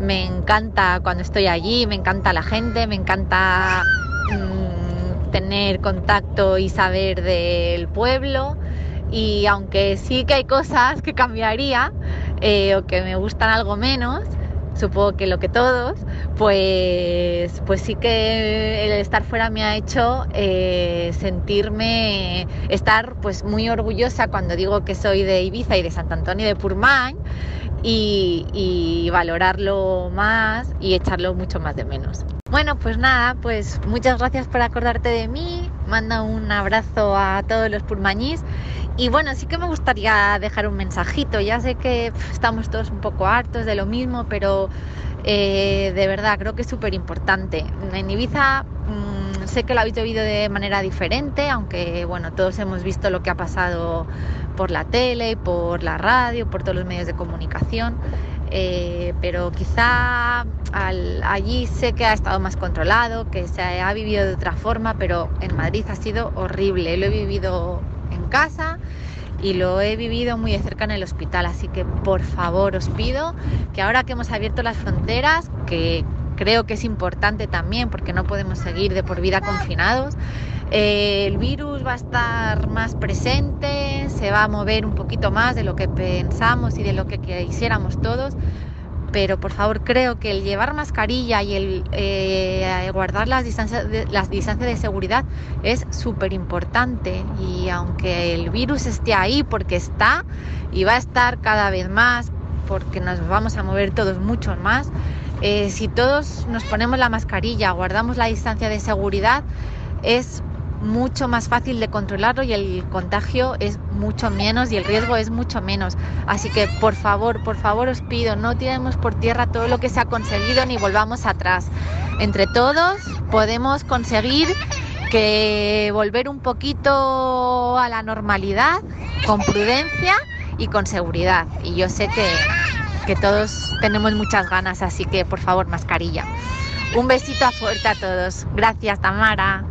me encanta cuando estoy allí, me encanta la gente, me encanta mm, tener contacto y saber del pueblo y aunque sí que hay cosas que cambiaría, eh, o que me gustan algo menos, supongo que lo que todos, pues, pues sí que el estar fuera me ha hecho eh, sentirme, estar pues muy orgullosa cuando digo que soy de Ibiza y de Sant Antonio de Purmañ y, y valorarlo más y echarlo mucho más de menos. Bueno, pues nada, pues muchas gracias por acordarte de mí, manda un abrazo a todos los purmañís y bueno, sí que me gustaría dejar un mensajito, ya sé que estamos todos un poco hartos de lo mismo, pero eh, de verdad creo que es súper importante. En Ibiza mmm, sé que lo habéis vivido de manera diferente, aunque bueno, todos hemos visto lo que ha pasado por la tele, por la radio, por todos los medios de comunicación. Eh, pero quizá al, allí sé que ha estado más controlado, que se ha vivido de otra forma, pero en Madrid ha sido horrible. Lo he vivido casa y lo he vivido muy de cerca en el hospital, así que por favor os pido que ahora que hemos abierto las fronteras, que creo que es importante también porque no podemos seguir de por vida confinados, eh, el virus va a estar más presente, se va a mover un poquito más de lo que pensamos y de lo que quisiéramos todos, pero por favor creo que el llevar mascarilla y el eh, guardar las distancias, de, las distancias de seguridad es súper importante y aunque el virus esté ahí porque está y va a estar cada vez más porque nos vamos a mover todos mucho más, eh, si todos nos ponemos la mascarilla, guardamos la distancia de seguridad, es mucho más fácil de controlarlo y el contagio es mucho menos y el riesgo es mucho menos. Así que por favor, por favor os pido, no tiremos por tierra todo lo que se ha conseguido ni volvamos atrás. Entre todos podemos conseguir que volver un poquito a la normalidad con prudencia y con seguridad. Y yo sé que, que todos tenemos muchas ganas, así que por favor, mascarilla. Un besito fuerte a todos. Gracias, Tamara.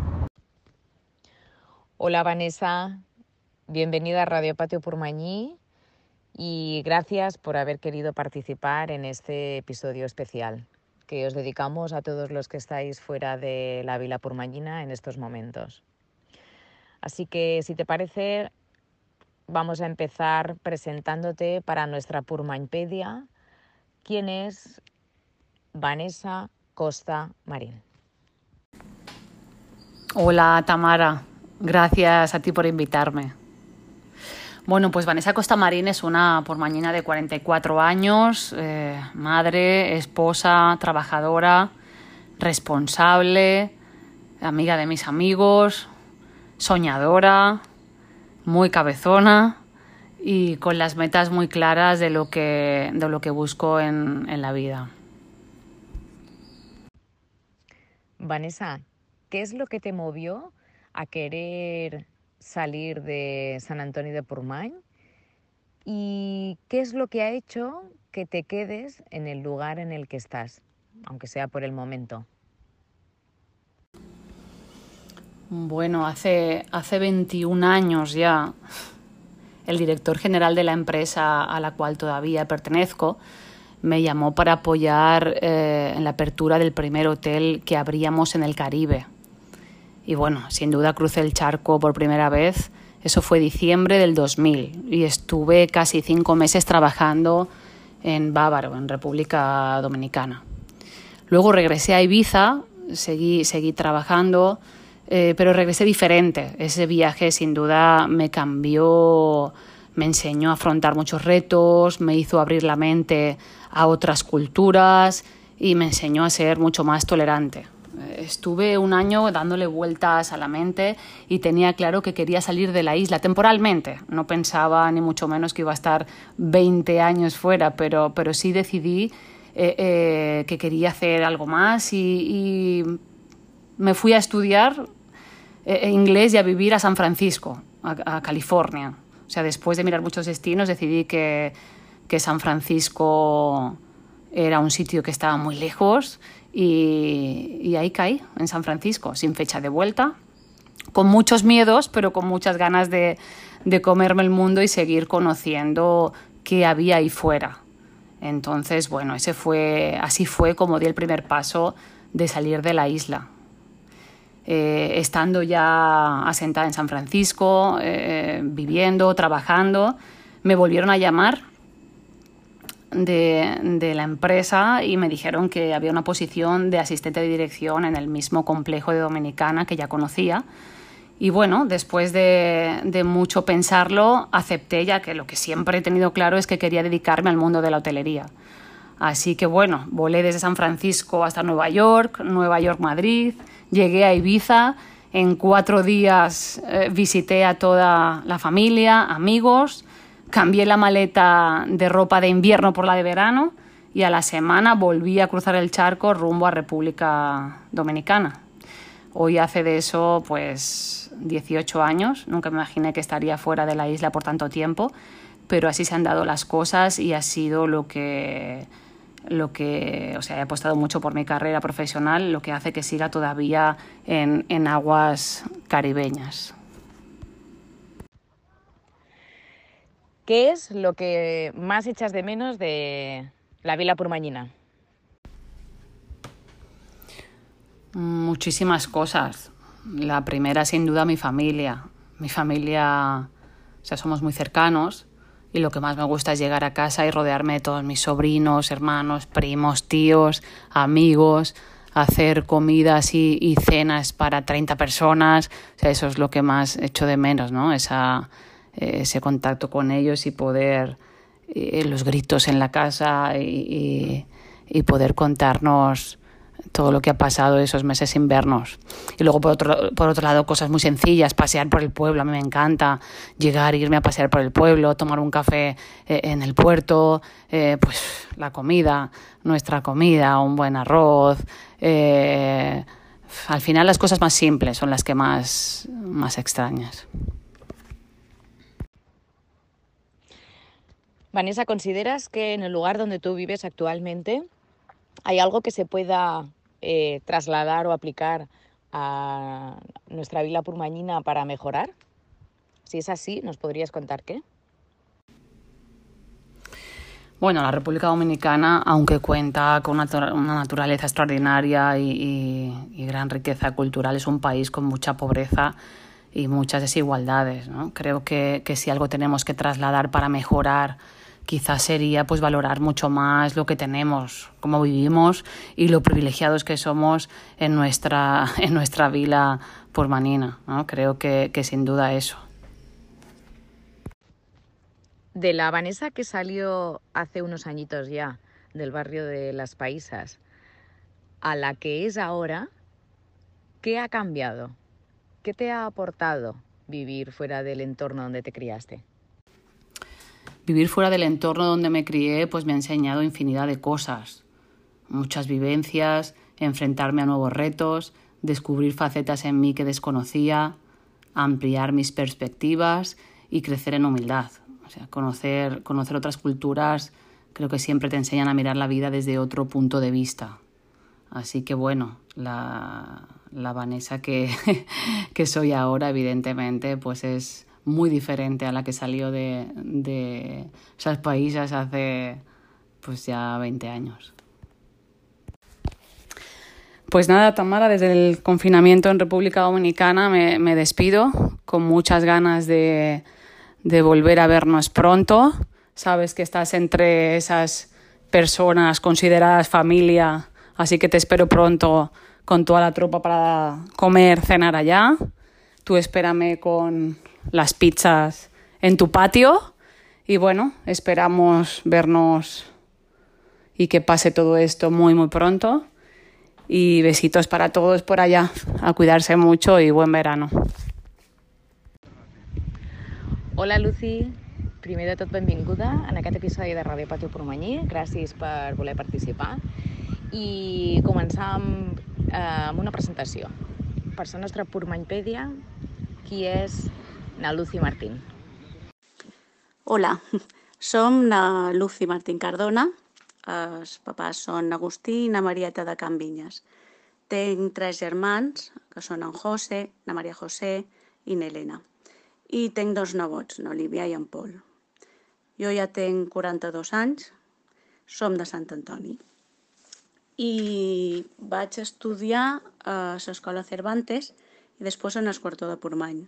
Hola Vanessa, bienvenida a Radio Patio Purmañí y gracias por haber querido participar en este episodio especial que os dedicamos a todos los que estáis fuera de la Vila Purmañina en estos momentos. Así que si te parece, vamos a empezar presentándote para nuestra Purmañpedia, quién es Vanessa Costa Marín. Hola Tamara, Gracias a ti por invitarme. Bueno, pues Vanessa Costamarín es una pormañina de 44 años, eh, madre, esposa, trabajadora, responsable, amiga de mis amigos, soñadora, muy cabezona y con las metas muy claras de lo que, de lo que busco en, en la vida. Vanessa, ¿qué es lo que te movió a querer salir de San Antonio de Purmañ y qué es lo que ha hecho que te quedes en el lugar en el que estás, aunque sea por el momento. Bueno, hace, hace 21 años ya el director general de la empresa a la cual todavía pertenezco me llamó para apoyar eh, en la apertura del primer hotel que abríamos en el Caribe, y bueno, sin duda crucé el charco por primera vez. Eso fue diciembre del 2000 y estuve casi cinco meses trabajando en Bávaro, en República Dominicana. Luego regresé a Ibiza, seguí, seguí trabajando, eh, pero regresé diferente. Ese viaje sin duda me cambió, me enseñó a afrontar muchos retos, me hizo abrir la mente a otras culturas y me enseñó a ser mucho más tolerante. Estuve un año dándole vueltas a la mente y tenía claro que quería salir de la isla temporalmente. No pensaba ni mucho menos que iba a estar 20 años fuera, pero, pero sí decidí eh, eh, que quería hacer algo más y, me fui a estudiar eh, inglés y a vivir a San Francisco, a, a, California. O sea, después de mirar muchos destinos decidí que, que San Francisco era un sitio que estaba muy lejos y, ahí caí, en San Francisco, sin fecha de vuelta, con muchos miedos, pero con muchas ganas de, comerme el mundo y seguir conociendo qué había ahí fuera. Entonces, bueno, ese fue, así fue como di el primer paso de salir de la isla. Eh, estando ya asentada en San Francisco, eh, viviendo, trabajando, me volvieron a llamar de, la empresa y me dijeron que había una posición de asistente de dirección en el mismo complejo de Dominicana que ya conocía. Y bueno, después de, de, mucho pensarlo, acepté ya que lo que siempre he tenido claro es que quería dedicarme al mundo de la hotelería. Así que bueno, volé desde San Francisco hasta Nueva York, Nueva York, Madrid, llegué a Ibiza, en cuatro días eh, visité a toda la familia, amigos, cambié la maleta de ropa de invierno por la de verano y a la semana volví a cruzar el charco rumbo a República Dominicana. Hoy hace de eso pues 18 años, nunca me imaginé que estaría fuera de la isla por tanto tiempo, pero así se han dado las cosas y ha sido lo que lo que, o sea, he apostado mucho por mi carrera profesional, lo que hace que siga todavía en, en aguas caribeñas. ¿Qué es lo que más echas de menos de la Vila Purmañina? Muchísimas cosas. La primera, sin duda, mi familia. Mi familia, o sea, somos muy cercanos y lo que más me gusta es llegar a casa y rodearme de todos mis sobrinos, hermanos, primos, tíos, amigos, hacer comidas y, cenas para 30 personas. O sea, eso es lo que más echo de menos, ¿no? Esa, ese contacto con ellos y poder, eh, los gritos en la casa y, y poder contarnos todo lo que ha pasado esos meses invernos. Y luego, por otro, por otro lado, cosas muy sencillas, pasear por el pueblo, a mí me encanta llegar, irme a pasear por el pueblo, tomar un café eh, en el puerto, eh, pues la comida, nuestra comida, un buen arroz. Eh, al final las cosas más simples son las que más, más extrañas. Vanessa, ¿consideras que en el lugar donde tú vives actualmente hay algo que se pueda eh, trasladar o aplicar a nuestra vila purmañina para mejorar? Si es así, ¿nos podrías contar qué? Bueno, la República Dominicana, aunque cuenta con una, naturaleza extraordinaria y, gran riqueza cultural, es un país con mucha pobreza y muchas desigualdades. Creo que, que si algo tenemos que trasladar para mejorar quizás sería pues valorar mucho más lo que tenemos, cómo vivimos y lo privilegiados que somos en nuestra, en nuestra vila pormanina. ¿no? Creo que, que sin duda eso. De la Vanessa que salió hace unos añitos ya del barrio de Las Paisas a la que es ahora, ¿qué ha cambiado? ¿Qué te ha aportado vivir fuera del entorno donde te criaste? Vivir fuera del entorno donde me crié pues me ha enseñado infinidad de cosas, muchas vivencias, enfrentarme a nuevos retos, descubrir facetas en mí que desconocía, ampliar mis perspectivas y crecer en humildad. O sea, conocer, conocer otras culturas creo que siempre te enseñan a mirar la vida desde otro punto de vista. Así que bueno, la, la Vanessa que, que soy ahora, evidentemente, pues es, muy diferente a la que salió de, de esos países hace pues ya 20 años. Pues nada, Tamara, desde el confinamiento en República Dominicana me, me despido con muchas ganas de, de volver a vernos pronto. Sabes que estás entre esas personas consideradas familia, así que te espero pronto con toda la tropa para comer, cenar allá. Tú espérame con las pizzas en tu patio y bueno, esperamos vernos y que pase todo esto muy muy pronto y besitos para todos por allá, a cuidarse mucho y buen verano. Hola Lucy, primer de tot benvinguda en aquest episodi de Ràdio Patio Pormanyí, gràcies per voler participar i començar amb, eh, amb una presentació. Per la nostra Pormanypèdia, qui és na Lucy Martín. Hola, som na Lucy Martín Cardona, els papàs són Agustí i na Marieta de Can Vinyes. Tenc tres germans, que són en José, na Maria José i n'Helena. I tenc dos nebots, n'Olivia i en Pol. Jo ja tenc 42 anys, som de Sant Antoni. I vaig estudiar a l'escola Cervantes i després en el quartó de Pormany.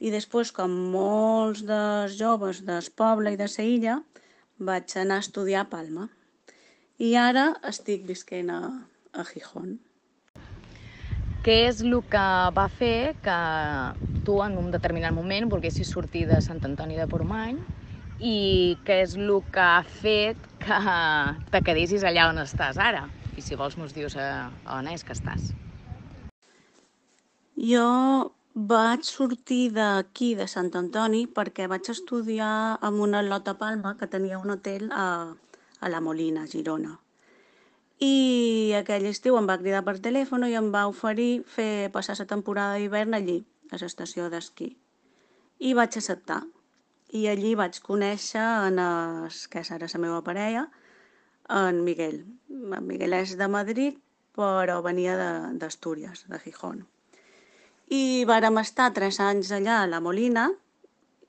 I després, com molts dels joves del poble i de la illa, vaig anar a estudiar a Palma. I ara estic visquent a, a Gijón. Què és el que va fer que tu en un determinat moment volguessis sortir de Sant Antoni de Portmany i què és el que ha fet que te quedessis allà on estàs ara? I si vols mos dius a, on és que estàs. Jo vaig sortir d'aquí, de Sant Antoni, perquè vaig estudiar amb una Lota Palma que tenia un hotel a, a La Molina, Girona. I aquell estiu em va cridar per telèfon i em va oferir fer passar la temporada d'hivern allí, a l'estació d'esquí. I vaig acceptar. I allí vaig conèixer en es, que és ara la meva parella, en Miguel. En Miguel és de Madrid, però venia d'Astúries, de, de Gijón. I vàrem estar tres anys allà a la Molina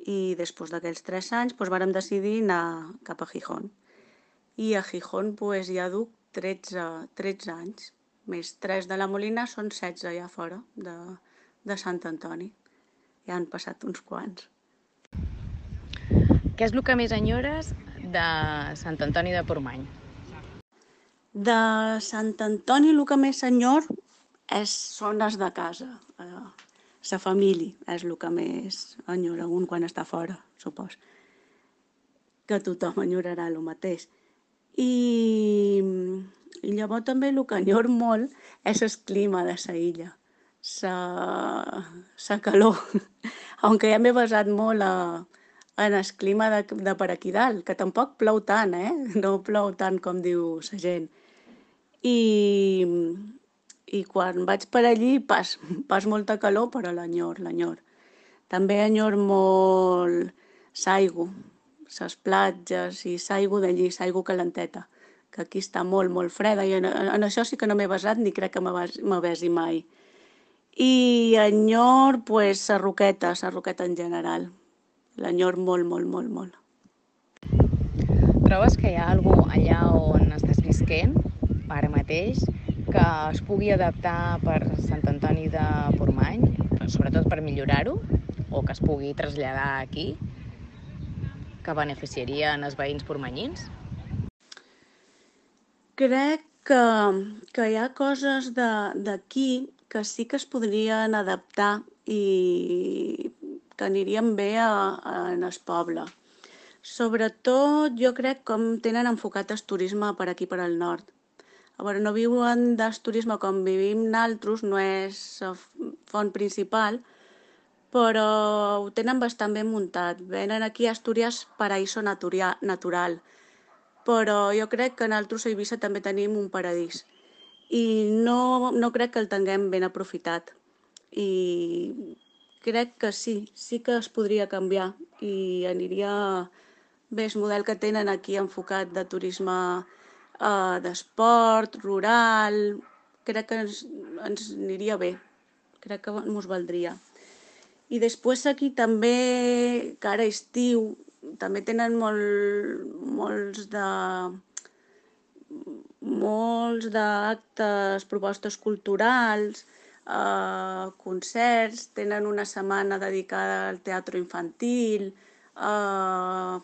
i després d'aquells tres anys doncs, vàrem decidir anar cap a Gijón. I a Gijón pues, ja duc 13, 13 anys, més 3 de la Molina són 16 allà fora de, de Sant Antoni. Ja han passat uns quants. Què és el que més enyores de Sant Antoni de Portmany? De Sant Antoni el que més enyor és, són de casa. Eh, la família és el que més enyora un quan està fora, supos. Que tothom enyorarà el mateix. I, i llavors també el que enyor molt és el clima de la illa. Sa, sa calor. Aunque ja m'he basat molt a, en el clima de, de per aquí dalt, que tampoc plou tant, eh? No plou tant com diu la gent. I, i quan vaig per allí pas, pas molta calor, però l'enyor, l'enyor. També enyor molt s'aigua, les platges i s'aigua d'allí, s'aigua calenteta, que aquí està molt, molt freda i en, en això sí que no m'he basat ni crec que me mai. I enyor, pues, la roqueta, la roqueta en general. L'enyor molt, molt, molt, molt. Trobes que hi ha algú allà on estàs visquent, ara mateix, que es pugui adaptar per Sant Antoni de Portmany, sobretot per millorar-ho, o que es pugui traslladar aquí, que beneficiaria en els veïns pormanyins? Crec que, que hi ha coses d'aquí que sí que es podrien adaptar i que anirien bé a, a, en el poble. Sobretot, jo crec com tenen enfocat el turisme per aquí, per al nord. A veure, no viuen del turisme com vivim naltros, no és font principal, però ho tenen bastant ben muntat. Venen aquí a Astúries paraíso natural, però jo crec que nosaltres a Eivissa també tenim un paradís i no, no crec que el tinguem ben aprofitat. I crec que sí, sí que es podria canviar i aniria bé el model que tenen aquí enfocat de turisme eh, d'esport, rural, crec que ens, ens aniria bé, crec que ens valdria. I després aquí també, que ara estiu, també tenen molt, molts de molts d'actes, propostes culturals, eh, concerts, tenen una setmana dedicada al teatre infantil, eh,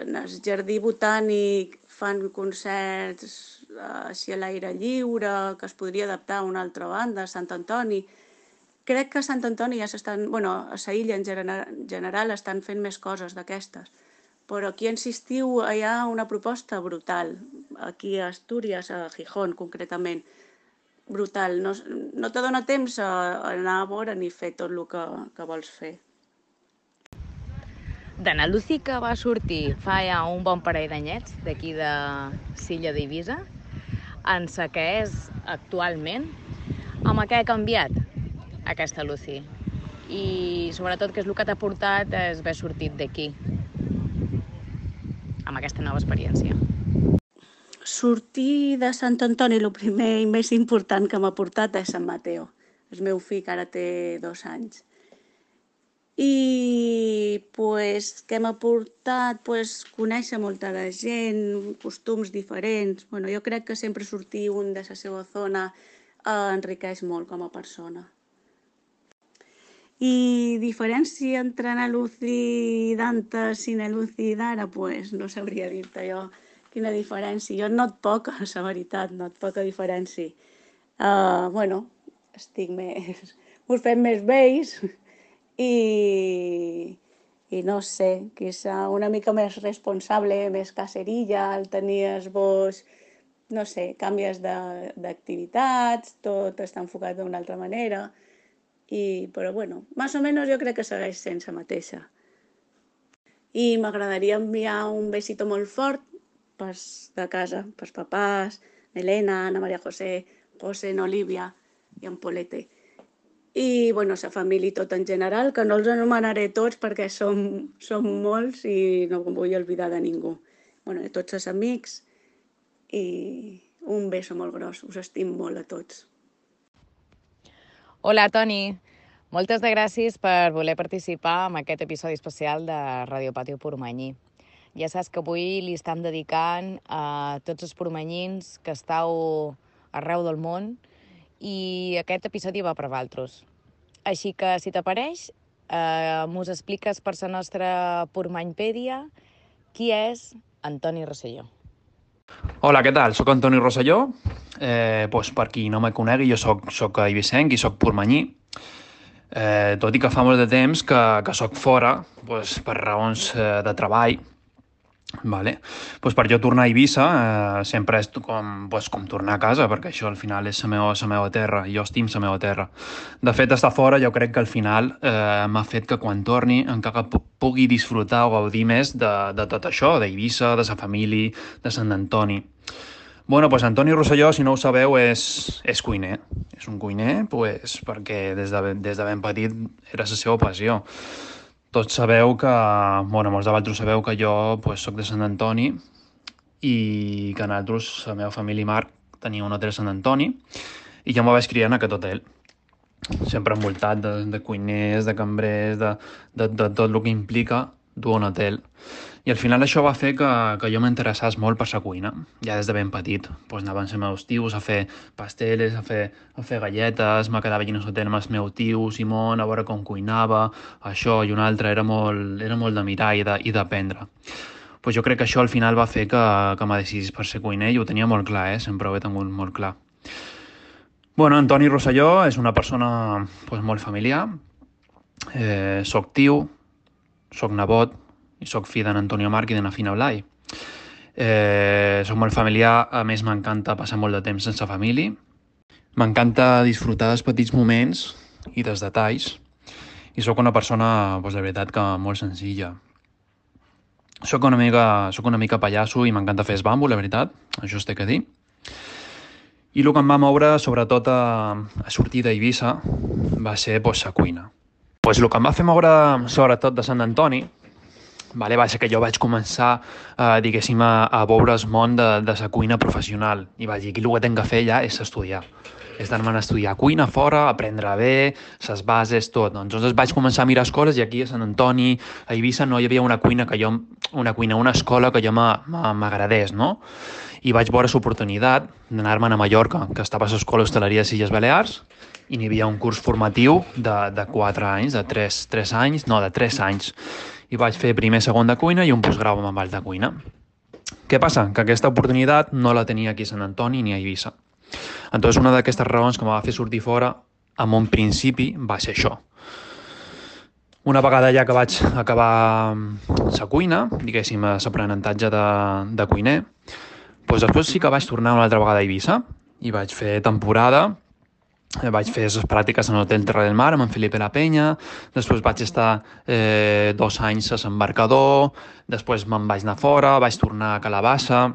en el jardí botànic fan concerts eh, així a l'aire lliure, que es podria adaptar a una altra banda, Sant Antoni. Crec que a Sant Antoni ja s'estan, bueno, a la illa en general, general estan fent més coses d'aquestes, però aquí en Sisttiu hi ha una proposta brutal, aquí a Astúries, a Gijón concretament, brutal. No, no te dona temps a anar a veure ni fer tot el que, que vols fer. D'Anna Lucy, que va sortir fa ja un bon parell d'anyets d'aquí de Silla d'Eivissa, en sa que és actualment, amb què ha canviat aquesta Lucy? I sobretot, què és el que t'ha portat a haver sortit d'aquí, amb aquesta nova experiència? Sortir de Sant Antoni, el primer i més important que m'ha portat és Sant Mateo. El meu fill, que ara té dos anys. I pues, què m'ha portat? Pues, conèixer molta de gent, costums diferents. Bueno, jo crec que sempre sortir un de la seva zona eh, enriqueix molt com a persona. I diferència entre na Lucy d'antes i na Lucy d'ara, pues, no sabria dir-te jo quina diferència. Jo no et poca, la veritat, no et poca diferència. Uh, bueno, estic més... Us fem més vells i, i no sé, quizá una mica més responsable, més cacerilla, el tenies vos, no sé, canvies d'activitats, tot està enfocat d'una altra manera, i, però bueno, més o menys jo crec que segueix sent la mateixa. I m'agradaria enviar un besito molt fort pels de casa, pels papàs, Elena, Ana Maria José, José, Olivia i en Polete. I, bueno, la família tot en general, que no els anomenaré tots perquè som, som molts i no em vull oblidar de ningú. Bueno, de tots els amics i un beso molt gros. Us estim molt a tots. Hola, Toni. Moltes de gràcies per voler participar en aquest episodi especial de Radio Patio Pormanyí. Ja saps que avui li estem dedicant a tots els pormanyins que estàu arreu del món i aquest episodi va per valtros. Així que, si t'apareix, eh, mos expliques per la nostra Pormanypèdia qui és Antoni Rosselló. Hola, què tal? Soc Antoni Rosselló. Eh, pues, per qui no me conegui, jo soc, soc ibicenc i soc pormanyí. Eh, tot i que fa molt de temps que, que soc fora pues, per raons eh, de treball, Vale. Pues per jo tornar a Eivissa eh, sempre és com, pues, com tornar a casa, perquè això al final és la meva, la meva terra, i jo estim la meva terra. De fet, estar fora jo crec que al final eh, m'ha fet que quan torni encara pugui disfrutar o gaudir més de, de tot això, d'Eivissa, de sa família, de Sant Antoni. Bueno, pues Antoni Rosselló, si no ho sabeu, és, és cuiner. És un cuiner pues, perquè des de, des de ben petit era la seva passió tots sabeu que, bueno, molts de vosaltres sabeu que jo pues, soc de Sant Antoni i que nosaltres, la meva família i Marc, tenia un hotel a Sant Antoni i jo me vaig criar en aquest hotel sempre envoltat de, de cuiners, de cambrers, de, de, de tot el que implica dur un hotel. I al final això va fer que, que jo m'interessés molt per la cuina, ja des de ben petit. Pues anava amb els meus tios a fer pasteles, a fer, a fer galletes, me quedava allà hotel amb el meu tio, Simon, a veure com cuinava, això i un altre, era molt, era molt de mirar i d'aprendre. Pues jo crec que això al final va fer que, que me decidís per ser cuiner i ho tenia molt clar, eh? sempre ho he tingut molt clar. Bueno, Antoni Rosselló és una persona pues, molt familiar, eh, soc tio, soc nebot, i sóc fill d'en Antonio Marc i d'en Afina Blai. Eh, soc molt familiar, a més m'encanta passar molt de temps sense família. M'encanta disfrutar dels petits moments i dels detalls i sóc una persona, doncs, de veritat, que molt senzilla. Soc una mica, soc una mica pallasso i m'encanta fer esbambo, la veritat, això es té que dir. I el que em va moure, sobretot, a, a sortir d'Eivissa va ser doncs, la cuina. Pues el que em va fer moure, sobretot, de Sant Antoni, Vale, va ser que jo vaig començar, eh, diguéssim, a, a veure el món de, de la cuina professional i vaig dir, aquí el que tinc que fer ja és estudiar. És d'anar a estudiar cuina fora, aprendre bé, les bases, tot. Doncs llavors vaig començar a mirar escoles i aquí a Sant Antoni, a Eivissa, no hi havia una cuina que jo, una cuina, una escola que jo m'agradés, no? I vaig veure l'oportunitat d'anar-me'n a Mallorca, que estava a l'escola d'hostaleria de Illes Balears, i n'hi havia un curs formatiu de, de 4 anys, de 3, 3 anys, no, de 3 anys i vaig fer primer segon de cuina i un postgrau amb ball de cuina. Què passa? Que aquesta oportunitat no la tenia aquí a Sant Antoni ni a Eivissa. Entonces, una d'aquestes raons que em va fer sortir fora, en un principi, va ser això. Una vegada ja que vaig acabar la cuina, diguéssim, l'aprenentatge de, de cuiner, doncs després sí que vaig tornar una altra vegada a Eivissa i vaig fer temporada vaig fer les pràctiques en l'Hotel Terra del Mar amb en Felipe La Penya, després vaig estar eh, dos anys a l'embarcador, després me'n vaig anar fora, vaig tornar a Calabassa,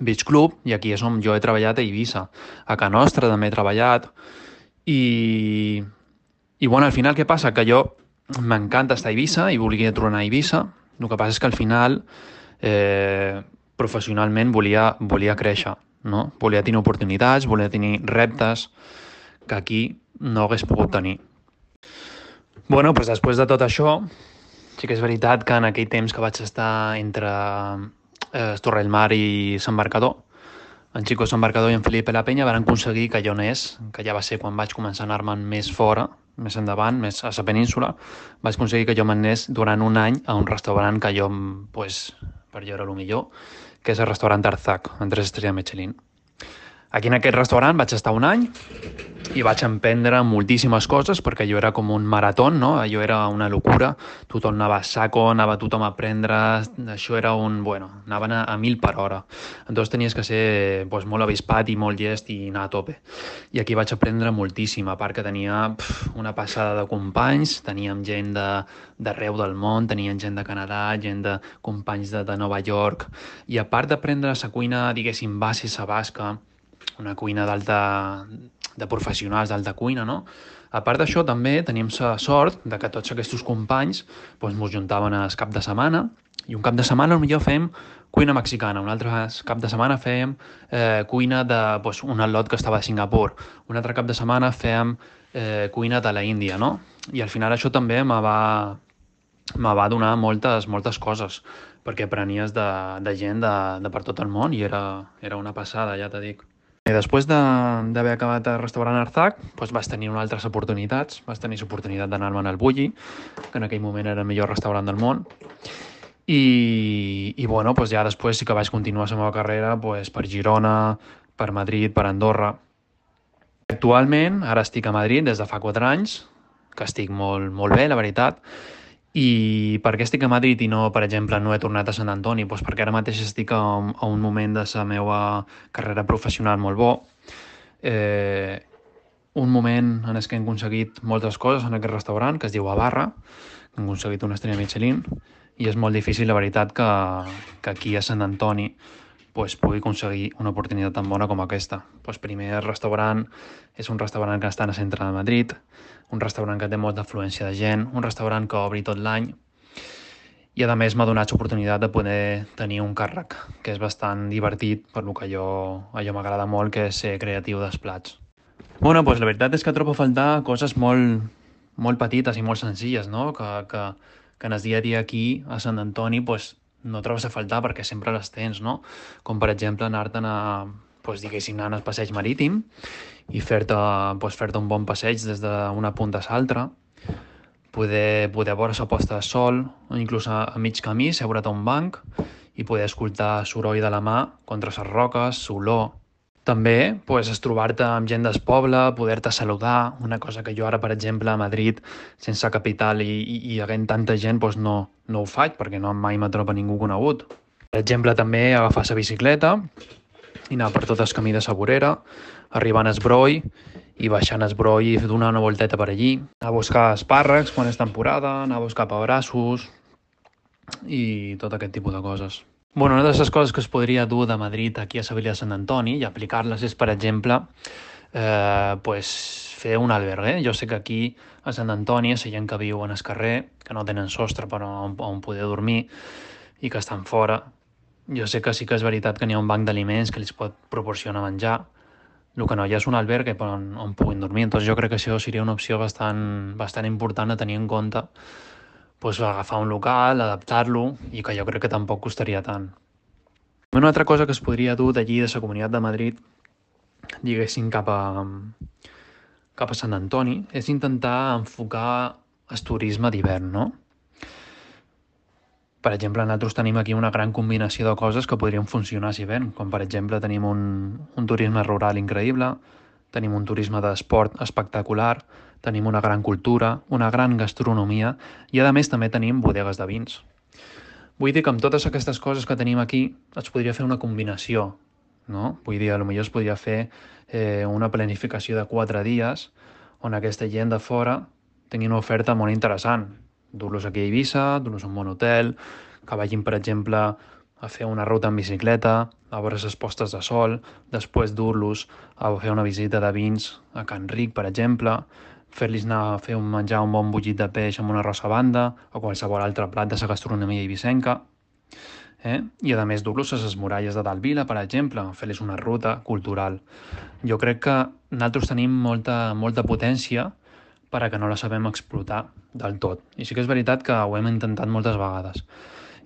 Beach Club, i aquí és on jo he treballat a Eivissa. A Can Nostra també he treballat, i, i bueno, al final què passa? Que jo m'encanta estar a Eivissa i volia tornar a Eivissa, el que passa és que al final eh, professionalment volia, volia créixer, no? volia tenir oportunitats, volia tenir reptes, que aquí no hagués pogut tenir. bueno, doncs després de tot això, sí que és veritat que en aquell temps que vaig estar entre eh, Torrellmar i Sant Marcador, en Chico Embarcador i en Felipe La Penya van aconseguir que jo anés, que ja va ser quan vaig començar a anar-me'n més fora, més endavant, més a la península, vaig aconseguir que jo m'anés durant un any a un restaurant que jo, pues, per jo era el millor, que és el restaurant Arzac, en tres estrelles Michelin. Aquí en aquest restaurant vaig estar un any i vaig emprendre moltíssimes coses perquè jo era com un marató, no? Allò era una locura, tothom anava a saco, anava tothom a aprendre, això era un... bueno, anaven a, a mil per hora. Entonces tenies que ser pues, molt avispat i molt llest i anar a tope. I aquí vaig aprendre moltíssim, a part que tenia pf, una passada de companys, teníem gent d'arreu de, del món, teníem gent de Canadà, gent de companys de, de Nova York, i a part d'aprendre la cuina, diguéssim, base sa basca, una cuina d'alta de professionals d'alta cuina, no? A part d'això, també teníem la sort de que tots aquests companys doncs, ens juntaven el cap de setmana i un cap de setmana millor fem cuina mexicana, un altre cap de setmana fèiem eh, cuina de doncs, un atlot que estava a Singapur, un altre cap de setmana fèiem eh, cuina de la Índia, no? I al final això també me va, me va donar moltes, moltes coses, perquè aprenies de, de gent de, de per tot el món i era, era una passada, ja t'he dit. I després d'haver acabat el restaurant Arzac, doncs vas tenir unes altres oportunitats. Vas tenir l'oportunitat d'anar-me'n al Bulli, que en aquell moment era el millor restaurant del món. I, i bueno, doncs ja després sí que vaig continuar la meva carrera doncs, per Girona, per Madrid, per Andorra. Actualment, ara estic a Madrid des de fa 4 anys, que estic molt, molt bé, la veritat, i per què estic a Madrid i no, per exemple, no he tornat a Sant Antoni? Pues perquè ara mateix estic a, a un moment de la meva carrera professional molt bo. Eh, un moment en el que hem aconseguit moltes coses en aquest restaurant, que es diu Abarra, hem aconseguit una estrella Michelin, i és molt difícil, la veritat, que, que aquí a Sant Antoni pues, pugui aconseguir una oportunitat tan bona com aquesta. Pues, primer, el restaurant és un restaurant que està en el centre de Madrid, un restaurant que té molta afluència de gent, un restaurant que obri tot l'any i a més m'ha donat l'oportunitat de poder tenir un càrrec, que és bastant divertit per lo que jo, allò m'agrada molt, que és ser creatiu dels plats. Bueno, doncs la veritat és que trobo a faltar coses molt, molt petites i molt senzilles, no? Que, que, que en el dia a dia aquí a Sant Antoni pues, no trobes a faltar perquè sempre les tens, no? Com per exemple anar-te'n a, pues, diguéssim, anar al passeig marítim i fer-te pues, fer un bon passeig des d'una punta a l'altra, poder, poder veure la posta de sol, inclús a, a mig camí, seure't a un banc i poder escoltar soroll de la mà contra les roques, l'olor. També pues, és trobar-te amb gent del poble, poder-te saludar, una cosa que jo ara, per exemple, a Madrid, sense capital i, i, i havent tanta gent, pues, no, no ho faig perquè no mai m'atropa ningú conegut. Per exemple, també agafar la bicicleta i anar per tot el camí de Saborera, arribant a Esbroi i baixant a Esbroi i donar una volteta per allí, anar a buscar espàrrecs quan és temporada, anar a buscar pebrassos i tot aquest tipus de coses. Bueno, una de les coses que es podria dur de Madrid aquí a Sevilla Sant Antoni i aplicar-les és, per exemple, eh, pues, fer un albergue. Jo sé que aquí a Sant Antoni, la gent que viu en el carrer, que no tenen sostre per on, on poder dormir i que estan fora, jo sé que sí que és veritat que n'hi ha un banc d'aliments que els pot proporcionar menjar, el que no hi ha és un albergue on, on puguin dormir. Entonces jo crec que això seria una opció bastant, bastant important a tenir en compte pues, agafar un local, adaptar-lo i que jo crec que tampoc costaria tant. Una altra cosa que es podria dur d'allí, de la Comunitat de Madrid, diguéssim cap a, cap a Sant Antoni, és intentar enfocar el turisme d'hivern, no? Per exemple, nosaltres tenim aquí una gran combinació de coses que podrien funcionar si ben, com per exemple tenim un, un turisme rural increïble, tenim un turisme d'esport espectacular, tenim una gran cultura, una gran gastronomia i a més també tenim bodegues de vins. Vull dir que amb totes aquestes coses que tenim aquí es podria fer una combinació, no? Vull dir, potser es podria fer eh, una planificació de quatre dies on aquesta gent de fora tingui una oferta molt interessant, dur-los aquí a Eivissa, dur-los a un bon hotel, que vagin, per exemple, a fer una ruta en bicicleta, a veure les postes de sol, després dur-los a fer una visita de vins a Can Ric, per exemple, fer-los anar a fer un menjar un bon bullit de peix amb una rosa banda o qualsevol altre plat de la gastronomia ibisenca. Eh? I a més dur-los a les muralles de Dalvila, per exemple, fer-los una ruta cultural. Jo crec que nosaltres tenim molta, molta potència per a que no la sabem explotar del tot. I sí que és veritat que ho hem intentat moltes vegades.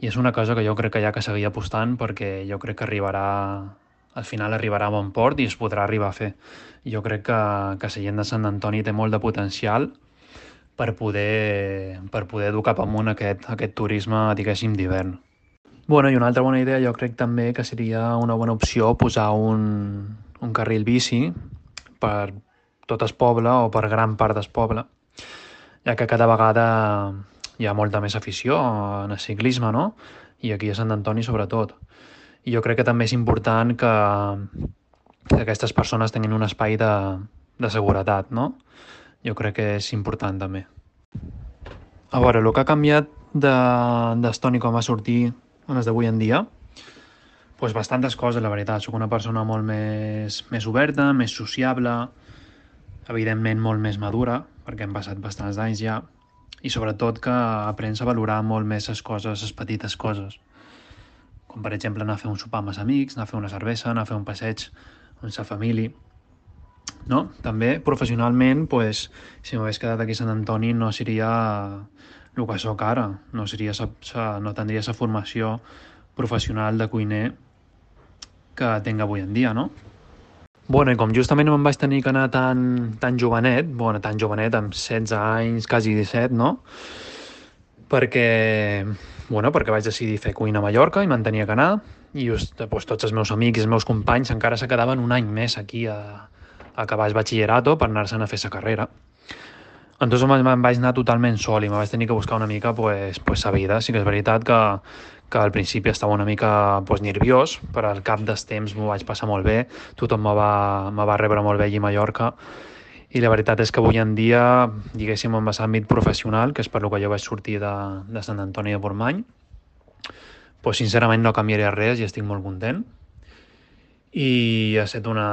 I és una cosa que jo crec que hi ha que seguir apostant perquè jo crec que arribarà, al final arribarà a bon port i es podrà arribar a fer. Jo crec que, que la gent de Sant Antoni té molt de potencial per poder, per poder dur cap amunt aquest, aquest turisme, diguéssim, d'hivern. Bueno, i una altra bona idea jo crec també que seria una bona opció posar un, un carril bici per tot el poble o per gran part del poble, ja que cada vegada hi ha molta més afició en el ciclisme, no? I aquí a Sant Antoni sobretot. I jo crec que també és important que, que aquestes persones tinguin un espai de, de seguretat, no? Jo crec que és important també. A veure, el que ha canviat d'Estoni com va sortir en els d'avui en dia, pues bastantes coses, la veritat. Soc una persona molt més, més oberta, més sociable, evidentment molt més madura, perquè hem passat bastants anys ja, i sobretot que aprens a valorar molt més les coses, les petites coses. Com per exemple anar a fer un sopar amb els amics, anar a fer una cervesa, anar a fer un passeig amb la família. No? També professionalment, pues, si m'hagués quedat aquí a Sant Antoni no seria el que sóc ara, no, seria sa, sa, no tindria la formació professional de cuiner que tinc avui en dia, no? Bueno, i com justament me'n vaig tenir que anar tan, tan jovenet, bueno, tan jovenet, amb 16 anys, quasi 17, no? Perquè, bueno, perquè vaig decidir fer cuina a Mallorca i me'n tenia que anar, i just, pues, tots els meus amics i els meus companys encara se quedaven un any més aquí a, a acabar el batxillerato per anar-se'n a fer sa carrera. Entonces me'n vaig anar totalment sol i me vaig tenir que buscar una mica pues, pues, sa vida. Sí que és veritat que que al principi estava una mica pues, nerviós, però al cap dels temps m'ho vaig passar molt bé, tothom me va, me va rebre molt bé allí a Mallorca, i la veritat és que avui en dia, diguéssim, en l'àmbit professional, que és per lo que jo vaig sortir de, de Sant Antoni de Portmany, pues, sincerament no canviaria res i estic molt content. I ha estat una,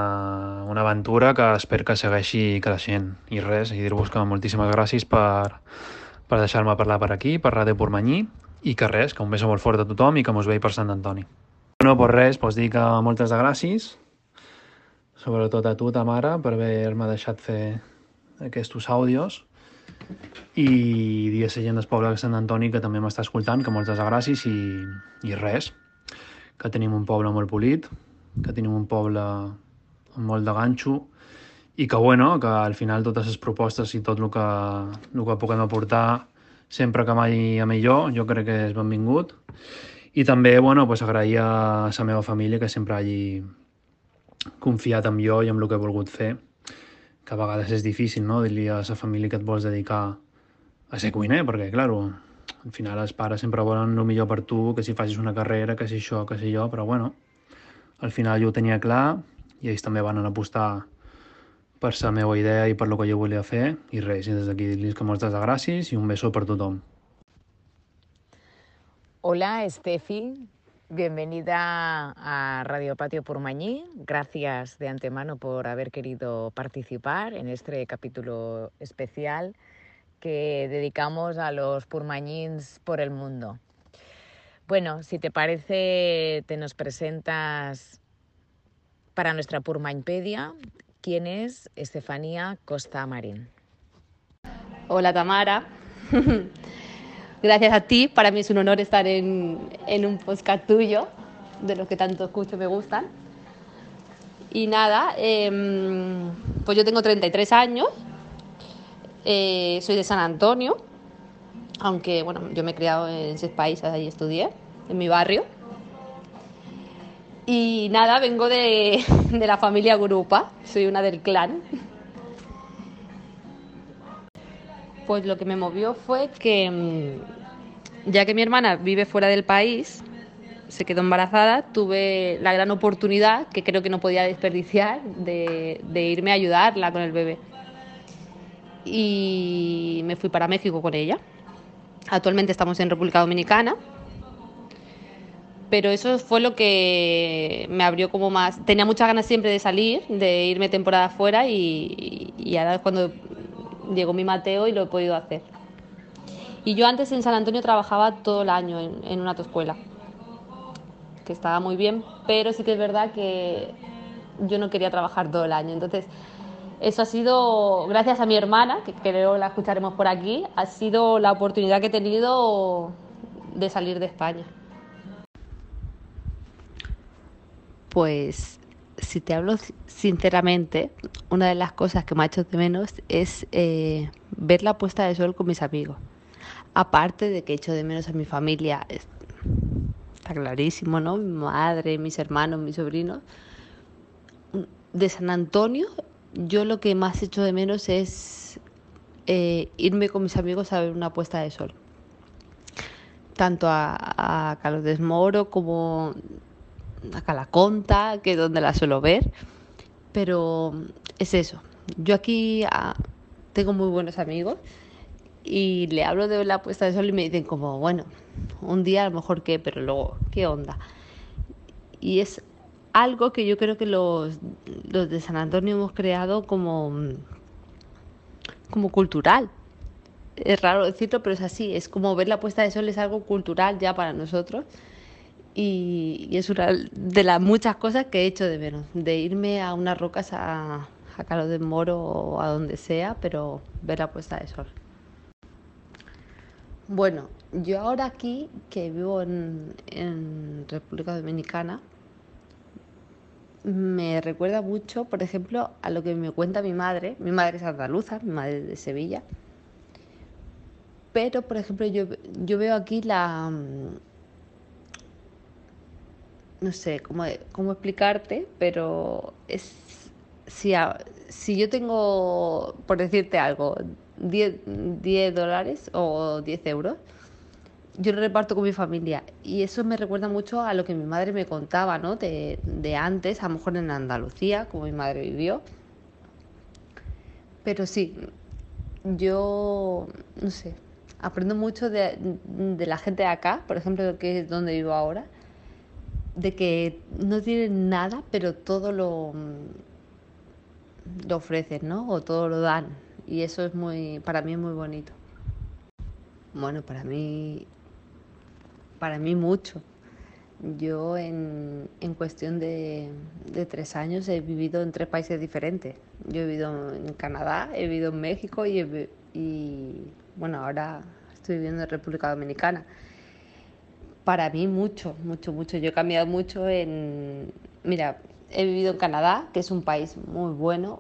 una aventura que espero que segueixi creixent. I res, i dir-vos que moltíssimes gràcies per, per deixar-me parlar per aquí, per Ràdio Portmanyí, i que res, que un beso molt fort a tothom i que mos veig per Sant Antoni. No, pues res, pues dir que moltes gràcies, sobretot a tu, ta mare, per haver-me deixat fer aquests àudios i dir a la gent del poble de Sant Antoni que també m'està escoltant, que moltes gràcies i, i res, que tenim un poble molt polit, que tenim un poble amb molt de ganxo i que, bueno, que al final totes les propostes i tot el que, el que puguem aportar sempre que mai a millor, jo crec que és benvingut. I també, bueno, pues, agrair a la meva família que sempre hagi confiat en jo i en el que he volgut fer, que a vegades és difícil, no?, dir-li a la família que et vols dedicar a ser cuiner, perquè, clar, al final els pares sempre volen el millor per tu, que si facis una carrera, que si això, que si jo, però bueno, al final jo ho tenia clar i ells també van apostar per la meva idea i per lo que jo volia fer i res, i des d'aquí dir-los que moltes gràcies i un beso per tothom. Hola, Estefi. Bienvenida a Radio Patio Purmañí. Gracias de antemano por haber querido participar en este capítulo especial que dedicamos a los purmañins por el mundo. Bueno, si te parece, te nos presentas para nuestra Purmañpedia quién es Estefanía Costa Marín. Hola Tamara. Gracias a ti, para mí es un honor estar en, en un podcast tuyo, de los que tanto escucho y me gustan. Y nada, eh, pues yo tengo 33 años, eh, soy de San Antonio, aunque bueno, yo me he criado en seis países, ahí estudié, en mi barrio. Y nada, vengo de, de la familia Gurupa, soy una del clan. Pues lo que me movió fue que, mm, ya que mi hermana vive fuera del país, se quedó embarazada, tuve la gran oportunidad, que creo que no podía desperdiciar, de, de irme a ayudarla con el bebé. Y me fui para México con ella. Actualmente estamos en República Dominicana pero eso fue lo que me abrió como más. Tenía muchas ganas siempre de salir, de irme temporada fuera y, ahora es cuando llegó mi Mateo y lo he podido hacer. Y yo antes en San Antonio trabajaba todo el año en, en una autoescuela, que estaba muy bien, pero sí que es verdad que yo no quería trabajar todo el año. Entonces, eso ha sido, gracias a mi hermana, que creo la escucharemos por aquí, ha sido la oportunidad que he tenido de salir de España. Pues si te hablo sinceramente, una de las cosas que me ha hecho de menos es eh, ver la puesta de sol con mis amigos. Aparte de que echo de menos a mi familia, está clarísimo, ¿no? Mi madre, mis hermanos, mis sobrinos. De San Antonio, yo lo que más echo de menos es eh, irme con mis amigos a ver una puesta de sol. Tanto a, a Carlos Desmoro como a Calaconta, que es donde la suelo ver. Pero es eso. Yo aquí ah, tengo muy buenos amigos y le hablo de la puesta de sol y me dicen como, bueno, un día a lo mejor qué, pero luego, ¿qué onda? Y es algo que yo creo que los, los de San Antonio hemos creado como, como cultural. Es raro decirlo, pero es así. Es como ver la puesta de sol es algo cultural ya para nosotros. Y, es una de las muchas cosas que he hecho de menos. De irme a unas rocas a, a Calo de Moro o a donde sea, pero ver la puesta de sol. Bueno, yo ahora aquí, que vivo en, en República Dominicana, me recuerda mucho, por ejemplo, a lo que me cuenta mi madre. Mi madre es andaluza, mi madre es de Sevilla. Pero, por ejemplo, yo, yo veo aquí la... No sé cómo, cómo explicarte, pero es... Si, si yo tengo, por decirte algo, 10, 10 dólares o 10 euros, yo lo reparto con mi familia. Y eso me recuerda mucho a lo que mi madre me contaba, ¿no? De, de antes, a lo mejor en Andalucía, como mi madre vivió. Pero sí, yo, no sé, aprendo mucho de, de, la gente de acá, por ejemplo, que es donde vivo ahora, de que no tienen nada, pero todo lo, lo ofrecen, ¿no? O todo lo dan y eso es muy, para mí es muy bonito. Bueno, para mí, para mí mucho. Yo en, en cuestión de, de, tres años he vivido en tres países diferentes. Yo he vivido en Canadá, he vivido en México y, y bueno, ahora estoy viviendo en República Dominicana. Para mí mucho, mucho, mucho. Yo he cambiado mucho en... Mira, he vivido en Canadá, que es un país muy bueno,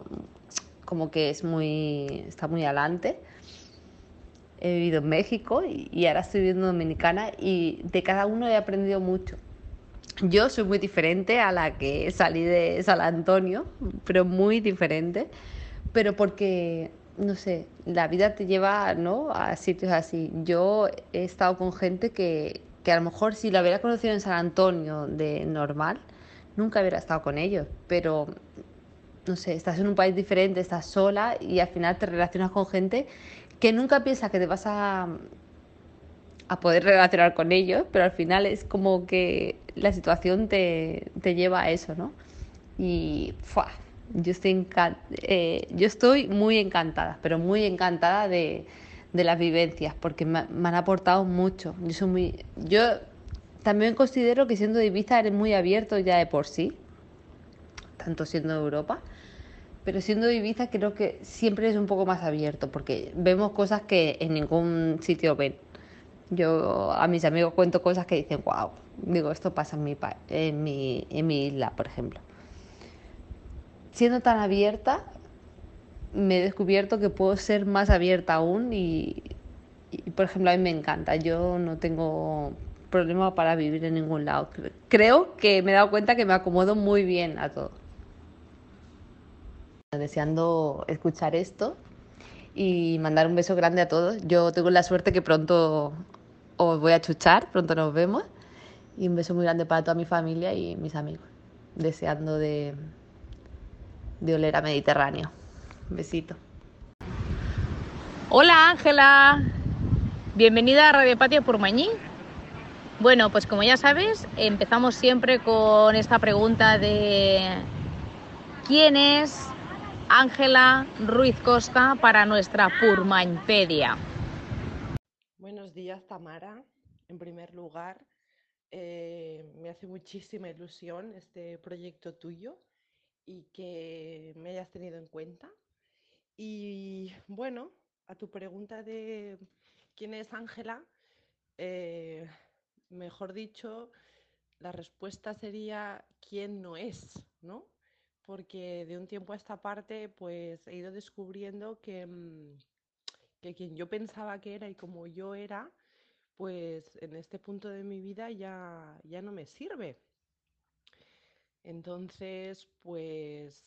como que es muy, está muy adelante. He vivido en México y, ahora estoy viviendo en Dominicana y de cada uno he aprendido mucho. Yo soy muy diferente a la que salí de San Antonio, pero muy diferente, pero porque, no sé, la vida te lleva ¿no? a sitios así. Yo he estado con gente que, que a lo mejor si la hubiera conocido en San Antonio de normal, nunca hubiera estado con ellos, pero no sé, estás en un país diferente, estás sola y al final te relacionas con gente que nunca piensas que te vas a, a poder relacionar con ellos, pero al final es como que la situación te, te lleva a eso, ¿no? Y yo, estoy eh, yo estoy muy encantada, pero muy encantada de, de las vivencias, porque me, han aportado mucho. Yo, también considero que siendo de Ibiza eres muy abierto ya de por sí, tanto siendo de Europa, pero siendo de Ibiza creo que siempre es un poco más abierto porque vemos cosas que en ningún sitio ven. Yo a mis amigos cuento cosas que dicen, wow, digo, esto pasa en mi, en mi, en mi isla, por ejemplo. Siendo tan abierta, me he descubierto que puedo ser más abierta aún y, por ejemplo, a mí me encanta. Yo no tengo problema para vivir en ningún lado. Creo que me he dado cuenta que me acomodo muy bien a todo deseando escuchar esto y mandar un beso grande a todos. Yo tengo la suerte que pronto os voy a chuchar, pronto nos vemos. Y un beso muy grande para toda mi familia y mis amigos. Deseando de, de oler a Mediterráneo. Besito. Hola Ángela, bienvenida a Radio Patio Purmañí. Bueno, pues como ya sabes, empezamos siempre con esta pregunta de ¿quién es Ángela Ruiz Costa para nuestra Purmañpedia. Buenos días, Tamara. En primer lugar, eh, me hace muchísima ilusión este proyecto tuyo y que me hayas tenido en cuenta. Y bueno, a tu pregunta de quién es Ángela, eh, mejor dicho, la respuesta sería quién no es, ¿no? porque de un tiempo a esta parte pues he ido descubriendo que, mm, que quien yo pensaba que era y como yo era, pues en este punto de mi vida ya, ya no me sirve. Entonces, pues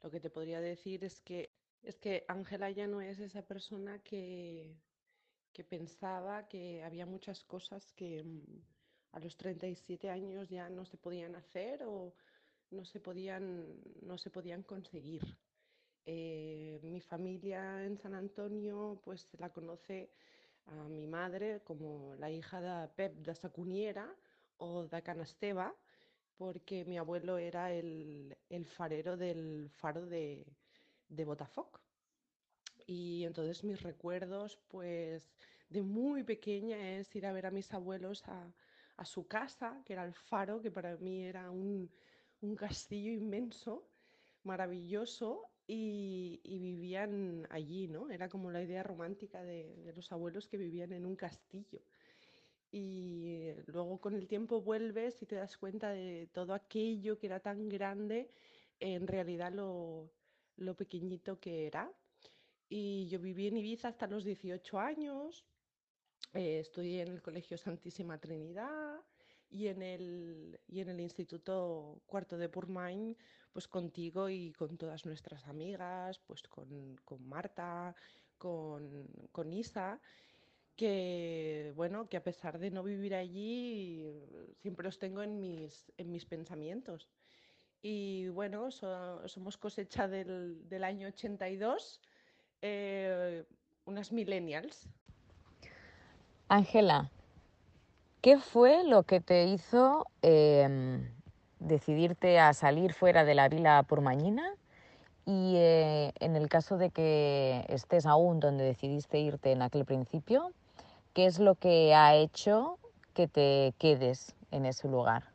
lo que te podría decir es que es que Ángela ya no es esa persona que, que pensaba que había muchas cosas que mm, a los 37 años ya no se podían hacer o no se podían, no se podían conseguir. Eh, mi familia en San Antonio pues la conoce a mi madre como la hija de Pep de Sacuniera o de Canasteva porque mi abuelo era el, el farero del faro de, de Botafoc. Y entonces mis recuerdos, pues de muy pequeña es ir a ver a mis abuelos a, a su casa, que era el faro, que para mí era un, un castillo inmenso, maravilloso, y, y, vivían allí, ¿no? Era como la idea romántica de, de los abuelos que vivían en un castillo y luego con el tiempo vuelves y te das cuenta de todo aquello que era tan grande, en realidad lo, lo pequeñito que era. Y yo viví en Ibiza hasta los 18 años, eh, estudié en el Colegio Santísima Trinidad y en el, y en el Instituto Cuarto de Purmain, pues contigo y con todas nuestras amigas, pues con, con Marta, con, con Isa que bueno, que a pesar de no vivir allí, siempre os tengo en mis, en mis pensamientos. Y bueno, so, somos cosecha del, del, año 82, eh, unas millennials. Ángela, ¿qué fue lo que te hizo eh, decidirte a salir fuera de la vila purmañina? Y eh, en el caso de que estés aún donde decidiste irte en aquel principio, ¿Qué es lo que ha hecho que te quedes en ese lugar?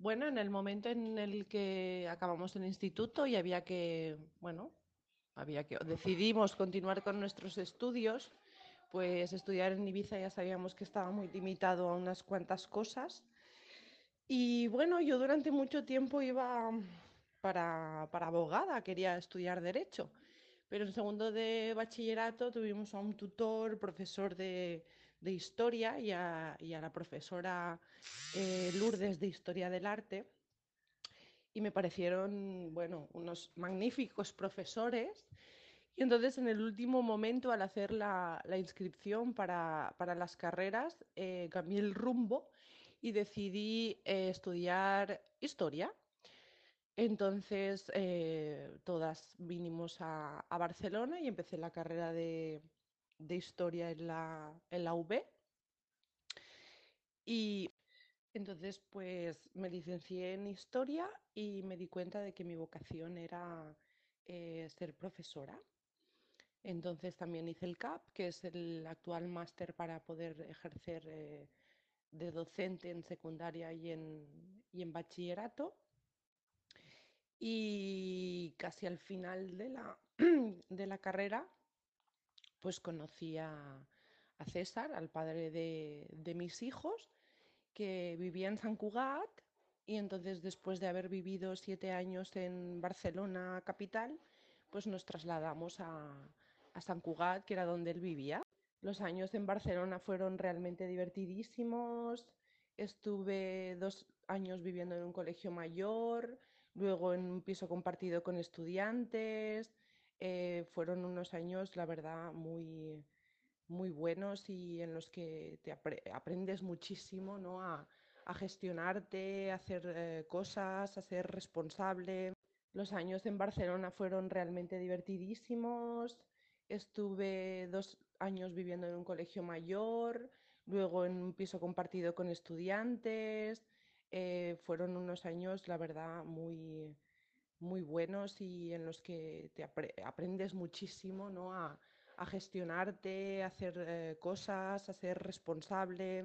Bueno, en el momento en el que acabamos el instituto y había que, bueno, había que, decidimos continuar con nuestros estudios, pues estudiar en Ibiza ya sabíamos que estaba muy limitado a unas cuantas cosas. Y bueno, yo durante mucho tiempo iba para, para abogada, quería estudiar derecho. Pero en segundo de bachillerato tuvimos a un tutor, profesor de, de historia y a, y a, la profesora eh, Lourdes de Historia del Arte. Y me parecieron, bueno, unos magníficos profesores. Y entonces en el último momento, al hacer la, la inscripción para, para, las carreras, eh, cambié el rumbo y decidí eh, estudiar historia. Entonces, todas vinimos a, a, Barcelona y empecé la carrera de, de historia en la, en la. Y entonces, pues me licencié en historia y me di cuenta de que mi vocación era eh, ser profesora. Entonces también hice el CAP, que es el actual máster para poder ejercer eh, de docente en secundaria y en, y en bachillerato. Y casi al final de la, de la carrera, pues conocí a, César, al padre de, de, mis hijos, que vivía en San Cugat y entonces después de haber vivido siete años en Barcelona capital, pues nos trasladamos a, a San Cugat, que era donde él vivía. Los años en Barcelona fueron realmente divertidísimos. Estuve dos años viviendo en un colegio mayor, luego en un piso compartido con estudiantes. Eh, fueron unos años, la verdad, muy, muy buenos y en los que te apre aprendes muchísimo ¿no? a, a gestionarte, a hacer eh, cosas, a ser responsable. Los años en Barcelona fueron realmente divertidísimos. Estuve dos años viviendo en un colegio mayor, luego en un piso compartido con estudiantes. Eh, fueron unos años, la verdad, muy, muy buenos y en los que te apre aprendes muchísimo ¿no? a, a, gestionarte, a hacer eh, cosas, a ser responsable.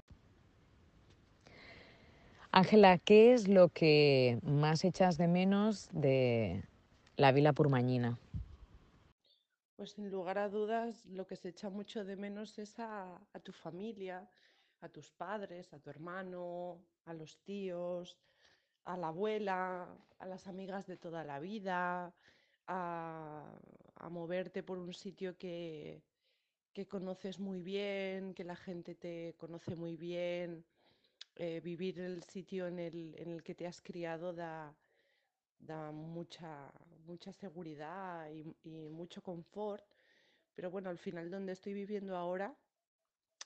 Ángela, ¿qué es lo que más echas de menos de la Vila Purmañina? Pues sin lugar a dudas, lo que se echa mucho de menos es a, a tu familia, a tus padres, a tu hermano, a los tíos, a la abuela, a las amigas de toda la vida, a, moverte por un sitio que, que conoces muy bien, que la gente te conoce muy bien, eh, vivir el sitio en el, en el que te has criado da, da mucha, mucha seguridad y mucho confort. Pero bueno, al final donde estoy viviendo ahora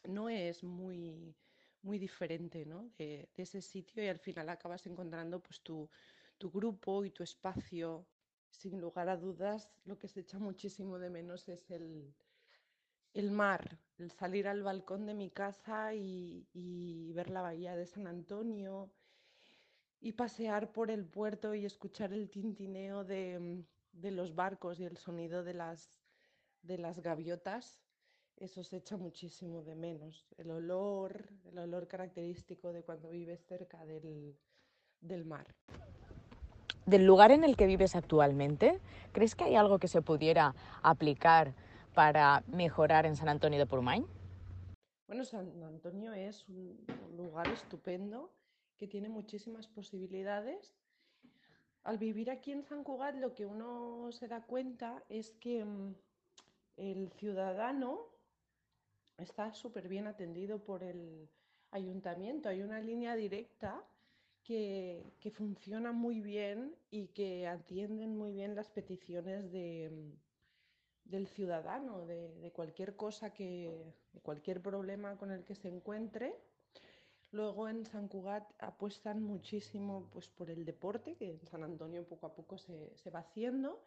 no es muy, muy diferente ¿no? de, ese sitio y al final acabas encontrando pues tu, tu grupo y tu espacio. Sin lugar a dudas, lo que se echa muchísimo de menos es el, el mar, el salir al balcón de mi casa y, y ver la bahía de San Antonio y pasear por el puerto y escuchar el tintineo de, de los barcos y el sonido de las, de las gaviotas, eso se echa muchísimo de menos. El olor, el olor característico de cuando vives cerca del, del mar. Del lugar en el que vives actualmente, ¿crees que hay algo que se pudiera aplicar para mejorar en San Antonio de Purmain? Bueno, San Antonio es un lugar estupendo que tiene muchísimas posibilidades. Al vivir aquí en San Cugat lo que uno se da cuenta es que mm, el ciudadano está súper bien atendido por el ayuntamiento. Hay una línea directa que, que, funciona muy bien y que atienden muy bien las peticiones de, del ciudadano, de, de, cualquier cosa que, de cualquier problema con el que se encuentre. Luego en San Cugat apuestan muchísimo pues, por el deporte, que en San Antonio poco a poco se, se va haciendo.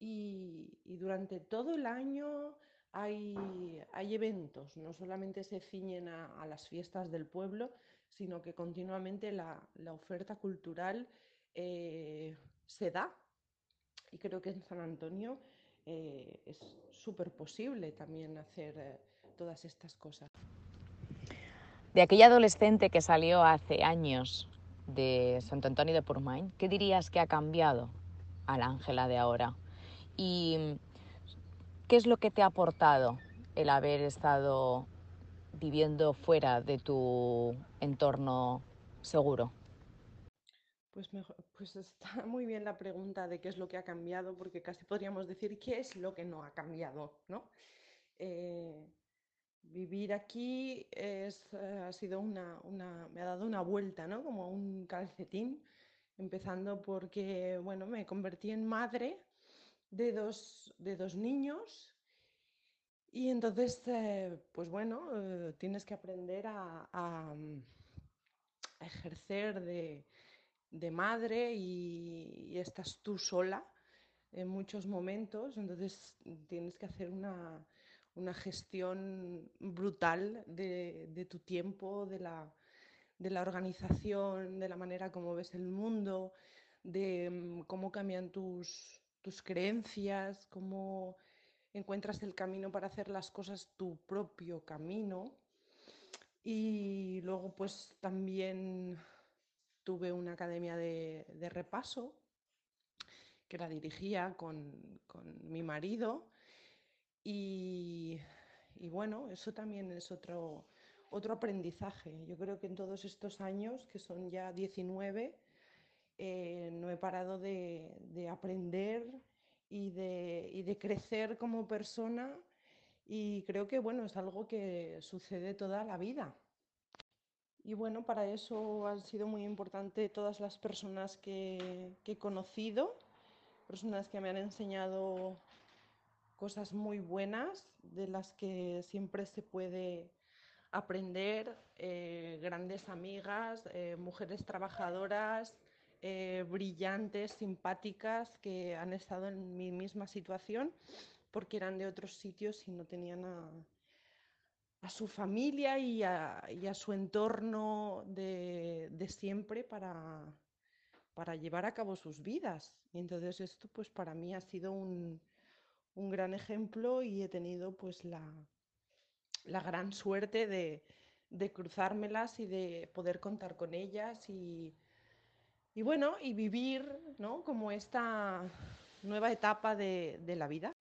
Y, y, durante todo el año hay, eventos, no solamente se ciñen a, las fiestas del pueblo, sino que continuamente la, la oferta cultural eh, se da. Y creo que en San Antonio eh, es súper posible también hacer eh, todas estas cosas de aquella adolescente que salió hace años de Santo Antonio de Purmain, ¿qué dirías que ha cambiado a la Ángela de ahora? ¿Y qué es lo que te ha aportado el haber estado viviendo fuera de tu entorno seguro? Pues, mejor, pues está muy bien la pregunta de qué es lo que ha cambiado, porque casi podríamos decir qué es lo que no ha cambiado, ¿no? Eh, vivir aquí eh, ha sido una, una, me ha dado una vuelta, ¿no? Como un calcetín, empezando porque, bueno, me convertí en madre de dos, de dos niños. Y entonces, eh, pues bueno, eh, tienes que aprender a, a, ejercer de, de madre y, y, estás tú sola en muchos momentos, entonces tienes que hacer una, una gestión brutal de, de tu tiempo, de la, de la, organización, de la manera como ves el mundo, de um, cómo cambian tus, tus creencias, cómo encuentras el camino para hacer las cosas tu propio camino. Y luego pues también tuve una academia de, de repaso que la dirigía con, con mi marido y, y, bueno, eso también es otro, otro aprendizaje. Yo creo que en todos estos años, que son ya 19, eh, no he parado de, de aprender y de, y de, crecer como persona y creo que bueno, es algo que sucede toda la vida. Y bueno, para eso han sido muy importantes todas las personas que, que he conocido, personas que me han enseñado cosas muy buenas de las que siempre se puede aprender, eh, grandes amigas, eh, mujeres trabajadoras, eh, brillantes, simpáticas, que han estado en mi misma situación porque eran de otros sitios y no tenían a, su familia y a, su entorno de, siempre para, llevar a cabo sus vidas. Y entonces esto pues para mí ha sido un, gran ejemplo y he tenido pues la, la gran suerte de, de, cruzármelas y de poder contar con ellas y, y bueno, y vivir ¿no? como esta nueva etapa de, de, la vida.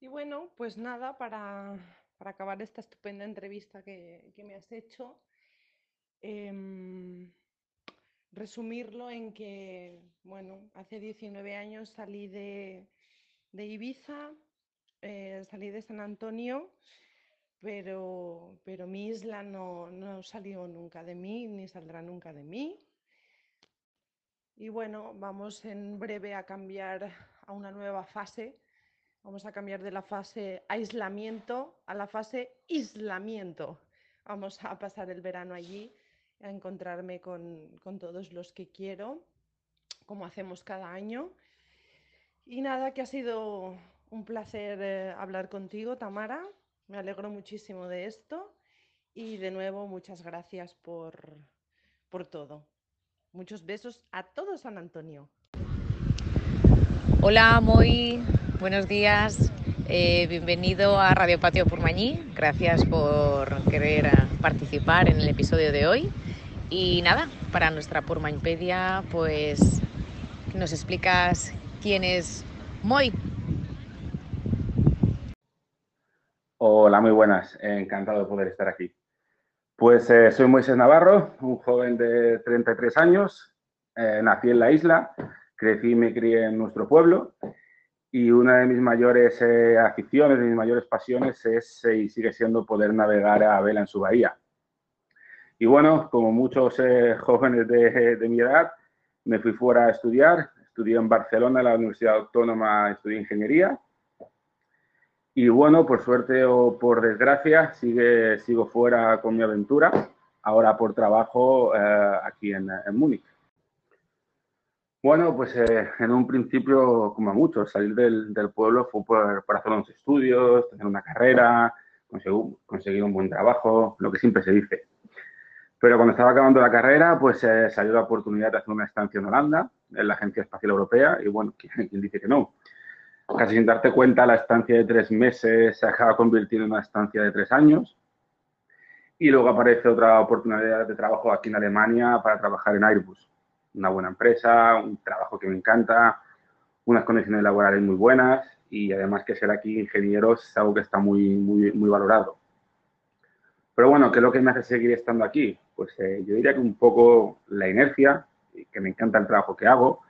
Y bueno, pues nada, para, para acabar esta estupenda entrevista que, que me has hecho, eh, resumirlo en que, bueno, hace 19 años salí de, de Ibiza, eh, salí de San Antonio, pero, pero mi isla no, no salió nunca de mí, ni saldrá nunca de mí. Y bueno, vamos en breve a cambiar a una nueva fase. Vamos a cambiar de la fase aislamiento a la fase aislamiento. Vamos a pasar el verano allí, a encontrarme con, con todos los que quiero, como hacemos cada año. Y nada, que ha sido un placer eh, hablar contigo, Tamara. Me alegro muchísimo de esto. Y de nuevo, muchas gracias por, por todo. Muchos besos a todo San Antonio. Hola, muy buenos días. Eh, bienvenido a Radio Patio Purmañí. Gracias por querer eh, participar en el episodio de hoy. Y nada, para nuestra Purmañpedia, pues nos explicas quién es Moy. Hola, muy buenas. Encantado de poder estar aquí. Pues eh, soy Moisés Navarro, un joven de 33 años. Eh, nací en la isla, crecí y me crié en nuestro pueblo. Y una de mis mayores eh, aficiones, de mis mayores pasiones es y sigue siendo poder navegar a vela en su bahía. Y bueno, como muchos jóvenes de, de mi edad, me fui fuera a estudiar. Estudié en Barcelona, en la Universidad Autónoma, estudié ingeniería y bueno, por suerte o por desgracia, sigue, sigo fuera con mi aventura, ahora por trabajo eh, aquí en, en, Múnich. Bueno, pues eh, en un principio, como a muchos, salir del, del pueblo fue por, por, hacer unos estudios, tener una carrera, conseguir, conseguir, un buen trabajo, lo que siempre se dice. Pero cuando estaba acabando la carrera, pues eh, salió la oportunidad de hacer una estancia en Holanda, en la Agencia Espacial Europea, y bueno, ¿quién, quién dice que no? Casi sin darte cuenta, la estancia de tres meses se acaba convirtiendo en una estancia de tres años. Y luego aparece otra oportunidad de trabajo aquí en Alemania para trabajar en Airbus. Una buena empresa, un trabajo que me encanta, unas condiciones laborales muy buenas y además que ser aquí ingeniero es algo que está muy, muy, muy valorado. Pero bueno, ¿qué es lo que me hace seguir estando aquí? Pues eh, yo diría que un poco la inercia, que me encanta el trabajo que hago,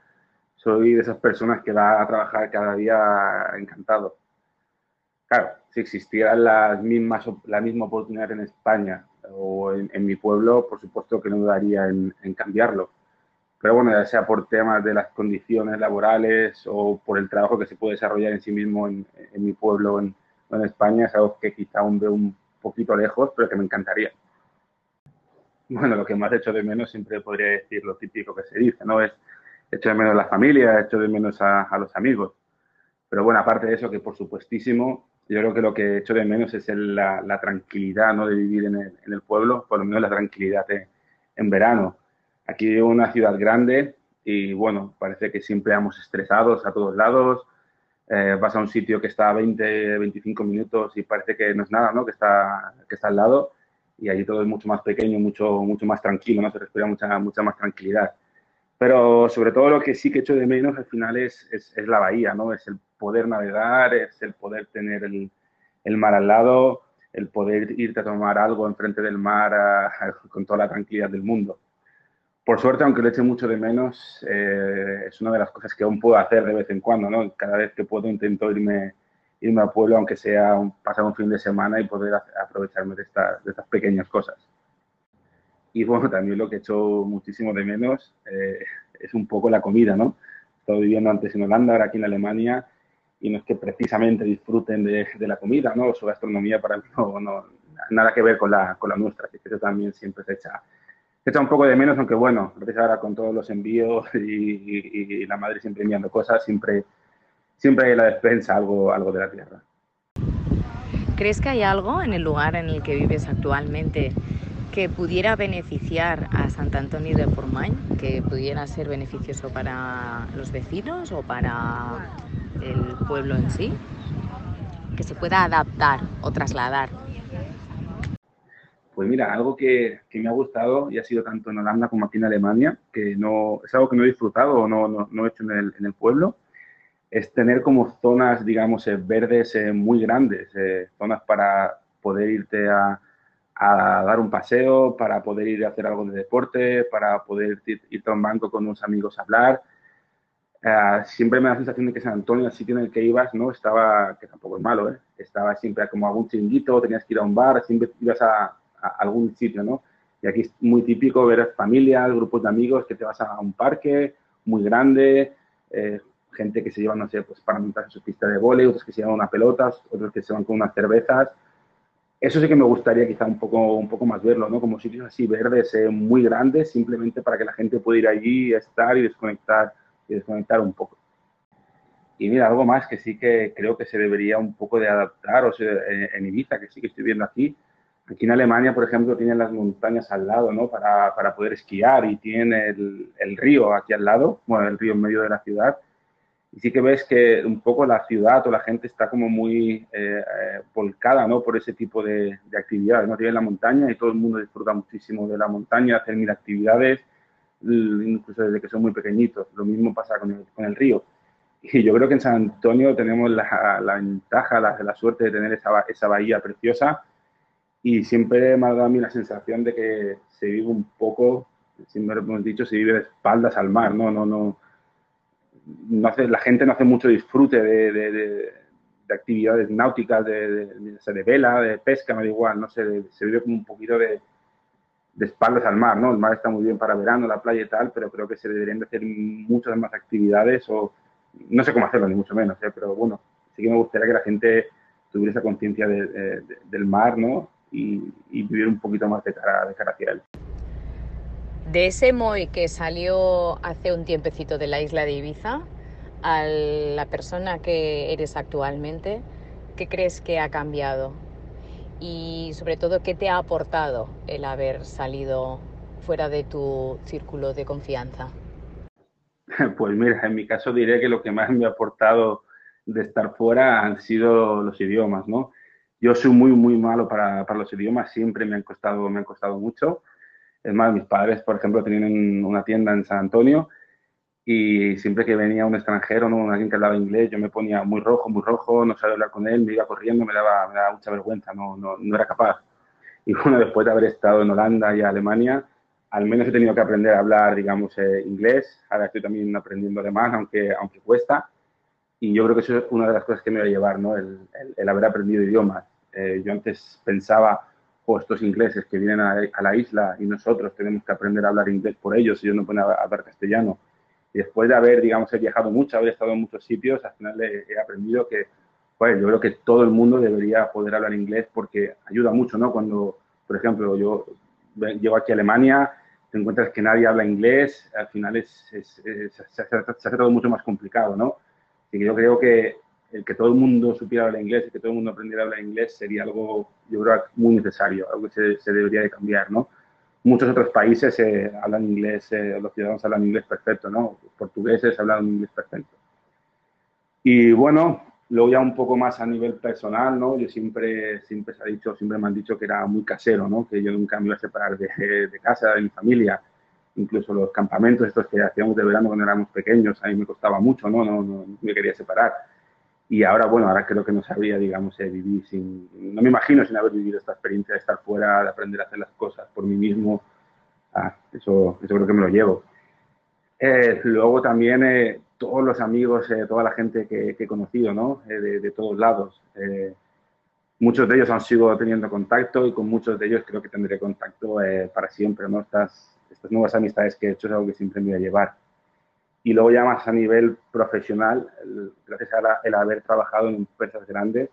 soy de esas personas que va a trabajar cada día encantado. Claro, si existiera las mismas, la misma oportunidad en España o en, en mi pueblo, por supuesto que no dudaría en, en, cambiarlo. Pero bueno, ya sea por temas de las condiciones laborales o por el trabajo que se puede desarrollar en sí mismo en, en mi pueblo o en, en España, es algo que quizá aún veo un poquito lejos, pero que me encantaría. Bueno, lo que más hecho de menos siempre podría decir lo típico que se dice, ¿no? Es echo de menos la familia, echo de menos a, a, los amigos. Pero bueno, aparte de eso, que por supuestísimo, yo creo que lo que echo de menos es el, la, la, tranquilidad ¿no? de vivir en el, en el, pueblo, por lo menos la tranquilidad de, en verano. Aquí es una ciudad grande y bueno, parece que siempre vamos estresados a todos lados. Eh, vas a un sitio que está a 20, 25 minutos y parece que no es nada, ¿no? Que está, que está al lado y allí todo es mucho más pequeño, mucho, mucho más tranquilo, ¿no? Se respira mucha, mucha más tranquilidad. Pero sobre todo lo que sí que echo de menos al final es, es, es la bahía, ¿no? Es el poder navegar, es el poder tener el, el, mar al lado, el poder irte a tomar algo enfrente del mar a, a, con toda la tranquilidad del mundo. Por suerte, aunque lo eche mucho de menos, eh, es una de las cosas que aún puedo hacer de vez en cuando, ¿no? Cada vez que puedo intento irme, irme al pueblo, aunque sea un, pasar un fin de semana y poder aprovecharme de, esta, de estas pequeñas cosas. Y bueno, también lo que echo muchísimo de menos eh, es un poco la comida, ¿no? He estado viviendo antes en Holanda, ahora aquí en Alemania, y no es que precisamente disfruten de, de la comida, ¿no? Su gastronomía para mí no, no, nada que ver con la, con la nuestra, que eso también siempre se echa, se echa un poco de menos, aunque bueno, ahora con todos los envíos y, y, y la madre siempre enviando cosas, siempre, siempre hay en la despensa algo, algo de la tierra. ¿Crees que hay algo en el lugar en el que vives actualmente que pudiera beneficiar a Sant Antoni de Portmany, que pudiera ser beneficioso para los vecinos o para el pueblo en sí, que se pueda adaptar o trasladar. Pues mira, algo que, que, me ha gustado y ha sido tanto en Holanda como aquí en Alemania, que no es algo que no he disfrutado o no, no, no he hecho en el, en el, pueblo, es tener como zonas, digamos, eh, verdes eh, muy grandes, eh, zonas para poder irte a, a dar un paseo, para poder ir a hacer algo de deporte, para poder ir a un banco con unos amigos a hablar. Eh, siempre me da la sensación de que San Antonio, el sitio en el que ibas, no estaba, que tampoco es malo, ¿eh? estaba siempre como algún chinguito, tenías que ir a un bar, siempre ibas a, algún sitio, ¿no? Y aquí es muy típico ver familias, grupos de amigos que te vas a un parque muy grande, eh, gente que se lleva, no sé, pues para montar su pista de vóley, otros que se llevan una pelota, otros que se van con unas cervezas. Eso sí que me gustaría quizá un poco, un poco más verlo, ¿no? Como sitios así verdes, eh, muy grandes, simplemente para que la gente pueda ir allí, estar y desconectar, y desconectar un poco. Y mira, algo más que sí que creo que se debería un poco de adaptar, o sea, en Ibiza, que sí que estoy viendo aquí, Aquí en Alemania, por ejemplo, tienen las montañas al lado, ¿no? Para, para poder esquiar y tienen el, el, río aquí al lado, bueno, el río en medio de la ciudad. Y sí que ves que un poco la ciudad o la gente está como muy eh, eh, volcada, ¿no? Por ese tipo de, de actividades, ¿no? Tienen la montaña y todo el mundo disfruta muchísimo de la montaña, hacer mil actividades, incluso desde que son muy pequeñitos. Lo mismo pasa con el, con el río. Y yo creo que en San Antonio tenemos la, la ventaja, la, la, suerte de tener esa, esa bahía preciosa y siempre me ha dado a mí la sensación de que se vive un poco, siempre hemos dicho, se vive de espaldas al mar, ¿no? no, no, no hace, la gente no hace mucho disfrute de, de, de, actividades náuticas, de, de, vela, de pesca, me da igual, no sé, se vive como un poquito de, espaldas al mar, ¿no? El mar está muy bien para verano, la playa y tal, pero creo que se deberían de hacer muchas más actividades o no sé cómo hacerlo, ni mucho menos, ¿eh? pero bueno, sí que me gustaría que la gente tuviera esa conciencia del mar, ¿no? y, vivir un poquito más de cara, de cara hacia él. De ese Moy que salió hace un tiempecito de la isla de Ibiza a la persona que eres actualmente, ¿qué crees que ha cambiado? Y sobre todo, ¿qué te ha aportado el haber salido fuera de tu círculo de confianza? Pues mira, en mi caso diré que lo que más me ha aportado de estar fuera han sido los idiomas, ¿no? Yo soy muy, muy malo para, para, los idiomas, siempre me han, costado, me han costado mucho. Es más, mis padres, por ejemplo, tenían una tienda en San Antonio y siempre que venía un extranjero, ¿no? alguien que hablaba inglés, yo me ponía muy rojo, muy rojo, no sabía hablar con él, me iba corriendo, me daba, me daba mucha vergüenza, no, no, no era capaz. Y bueno, después de haber estado en Holanda y Alemania, al menos he tenido que aprender a hablar, digamos, eh, inglés. Ahora estoy también aprendiendo alemán, aunque, aunque cuesta. Y yo creo que eso es una de las cosas que me va a llevar, ¿no? El, el, el haber aprendido idiomas. Eh, yo antes pensaba, o estos ingleses que vienen a, la isla y nosotros tenemos que aprender a hablar inglés por ellos yo no puedo hablar castellano. Y después de haber, digamos, he viajado mucho, haber estado en muchos sitios, al final he, aprendido que, pues, yo creo que todo el mundo debería poder hablar inglés porque ayuda mucho, ¿no? Cuando, por ejemplo, yo llego aquí a Alemania, te encuentras que nadie habla inglés, al final es, se, hace, todo mucho más complicado, ¿no? Y yo creo que el que todo el mundo supiera hablar inglés y que todo el mundo aprendiera a hablar inglés sería algo, yo creo, muy necesario, algo que se, debería de cambiar, ¿no? Muchos otros países eh, hablan inglés, eh, los ciudadanos hablan inglés perfecto, ¿no? Los portugueses hablan inglés perfecto. Y bueno, luego ya un poco más a nivel personal, ¿no? Yo siempre, siempre se ha dicho, siempre me han dicho que era muy casero, ¿no? Que yo nunca me iba a separar de, de casa, de mi familia. Incluso los campamentos estos que hacíamos de verano cuando éramos pequeños, a mí me costaba mucho, ¿no? No, no, no me quería separar y ahora, bueno, ahora creo que no sabría, digamos, eh, vivir sin, no me imagino sin haber vivido esta experiencia de estar fuera, de aprender a hacer las cosas por mí mismo. Ah, eso, eso creo que me lo llevo. Eh, luego también eh, todos los amigos, eh, toda la gente que, que he conocido, ¿no? Eh, de, de, todos lados. Eh, muchos de ellos han sido teniendo contacto y con muchos de ellos creo que tendré contacto para siempre, ¿no? Estas, estas nuevas amistades que he hecho es algo que siempre me voy a llevar. Y luego ya más a nivel profesional, gracias a el haber trabajado en empresas grandes,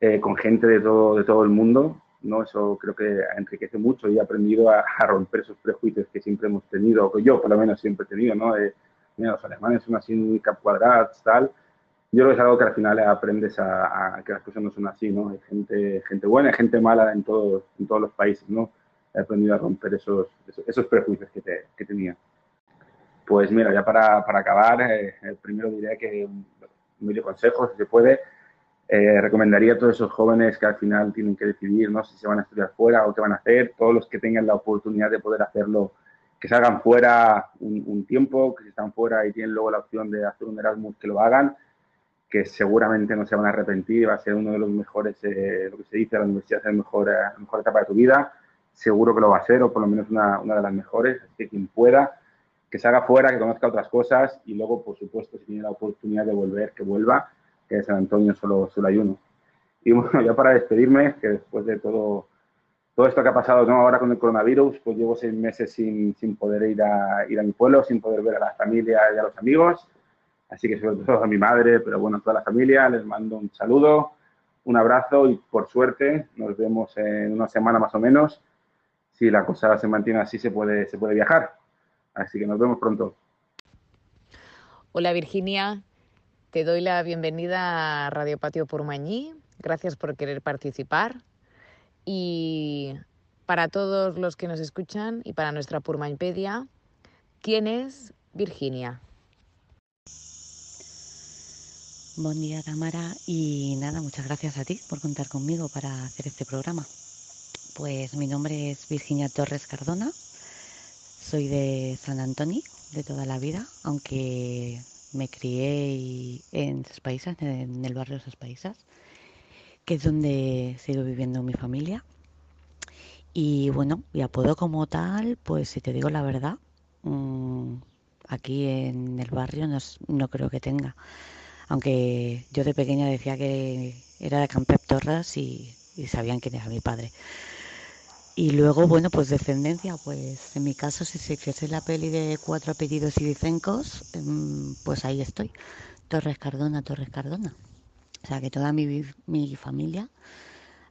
eh, con gente de todo, de todo el mundo, ¿no? Eso creo que enriquece mucho y he aprendido a, a, romper esos prejuicios que siempre hemos tenido, o que yo por lo menos siempre he tenido, ¿no? Eh, mira, los alemanes son así muy cap cuadrados, tal. Yo creo que es algo que al final aprendes a, a, que las cosas no son así, ¿no? Hay gente, gente buena y gente mala en todos, en todos los países, ¿no? He aprendido a romper esos, esos, esos prejuicios que, te, que tenía. Pues mira, ya para, para acabar, eh, primero diré que un medio consejo, si se puede, eh, recomendaría a todos esos jóvenes que al final tienen que decidir ¿no? si se van a estudiar fuera o qué van a hacer, todos los que tengan la oportunidad de poder hacerlo, que salgan fuera un, un tiempo, que si están fuera y tienen luego la opción de hacer un Erasmus, que lo hagan, que seguramente no se van a arrepentir, va a ser uno de los mejores, eh, lo que se dice, la universidad es el mejor, la mejor etapa de tu vida, seguro que lo va a ser, o por lo menos una, una de las mejores, así que quien pueda, que salga fuera, que conozca otras cosas y luego, por supuesto, si tiene la oportunidad de volver, que vuelva, que de San Antonio solo, solo hay uno. Y bueno, ya para despedirme, que después de todo, todo esto que ha pasado ¿no? ahora con el coronavirus, pues llevo seis meses sin, sin poder ir a, ir a mi pueblo, sin poder ver a la familia y a los amigos. Así que sobre todo a mi madre, pero bueno, a toda la familia, les mando un saludo, un abrazo y por suerte nos vemos en una semana más o menos. Si la cosa se mantiene así, se puede, se puede viajar. Así que nos vemos pronto. Hola Virginia, te doy la bienvenida a Radio Patio Purmañí. Gracias por querer participar. Y para todos los que nos escuchan y para nuestra Purmañpedia, ¿quién es Virginia? Buen día, Tamara. Y nada, muchas gracias a ti por contar conmigo para hacer este programa. Pues mi nombre es Virginia Torres Cardona. Soy de San Antonio de toda la vida, aunque me crié en Paisas, en el barrio de Ses Paisas, que es donde sigo viviendo mi familia. Y bueno, y apodo como tal, pues si te digo la verdad, mmm, aquí en el barrio no, no creo que tenga aunque yo de pequeña decía que era de Campep Torres y, y, sabían quién era mi padre. Y luego, bueno, pues descendencia, pues en mi caso, si se hiciese la peli de cuatro apellidos ibicencos, pues ahí estoy, Torres Cardona, Torres Cardona. O sea que toda mi, mi familia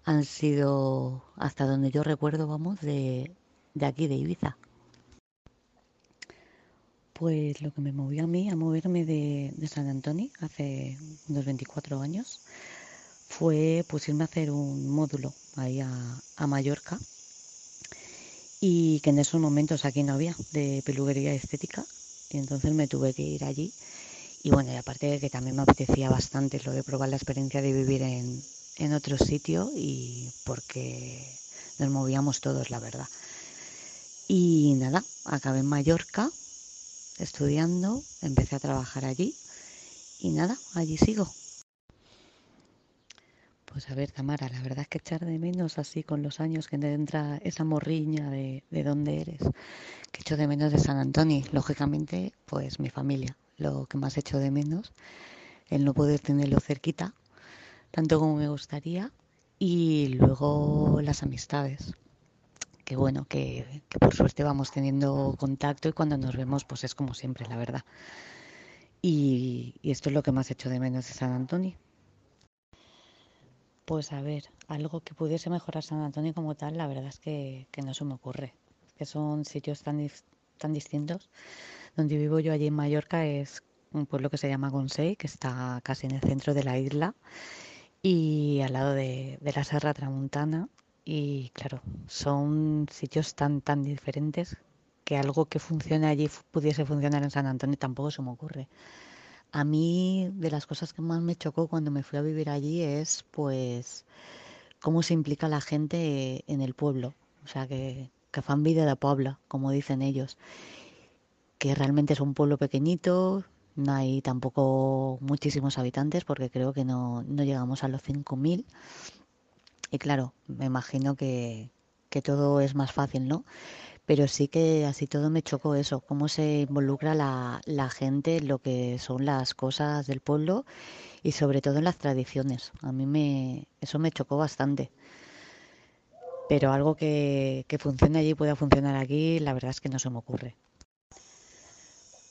han sido, hasta donde yo recuerdo, vamos, de, de aquí, de Ibiza. Pues lo que me movió a mí a moverme de, de, San Antonio hace unos 24 años fue pues irme a hacer un módulo ahí a, a, Mallorca y que en esos momentos aquí no había de peluquería estética y entonces me tuve que ir allí y bueno y aparte de que también me apetecía bastante lo de probar la experiencia de vivir en, en otro sitio y porque nos movíamos todos la verdad y nada acabé en Mallorca estudiando, empecé a trabajar allí y nada, allí sigo. Pues a ver, Tamara, la verdad es que echar de menos así con los años que te entra esa morriña de, de dónde eres, que echo de menos de San Antonio, lógicamente, pues mi familia, lo que más echo de menos, el no poder tenerlo cerquita, tanto como me gustaría, y luego las amistades, que bueno, que, por suerte vamos teniendo contacto y cuando nos vemos pues es como siempre, la verdad. Y, y esto es lo que más hecho de menos de San Antonio. Pues a ver, algo que pudiese mejorar San Antonio como tal, la verdad es que, que no se me ocurre. Que son sitios tan, tan distintos. Donde vivo yo allí en Mallorca es un pueblo que se llama Consell, que está casi en el centro de la isla y al lado de, de la Serra Tramuntana y claro, son sitios tan, tan diferentes que algo que funcione allí pudiese funcionar en San Antonio tampoco se me ocurre. A mí, de las cosas que más me chocó cuando me fui a vivir allí es, pues, cómo se implica la gente en el pueblo. O sea, que, que fan vida de pueblo, como dicen ellos. Que realmente es un pueblo pequeñito, no hay tampoco muchísimos habitantes, porque creo que no, no llegamos a los 5.000 y claro, me imagino que, que todo es más fácil, ¿no? Pero sí que así todo me chocó eso, cómo se involucra la, la gente en lo que son las cosas del pueblo y sobre todo en las tradiciones. A mí me, eso me chocó bastante. Pero algo que, que funcione allí pueda funcionar aquí, la verdad es que no se me ocurre.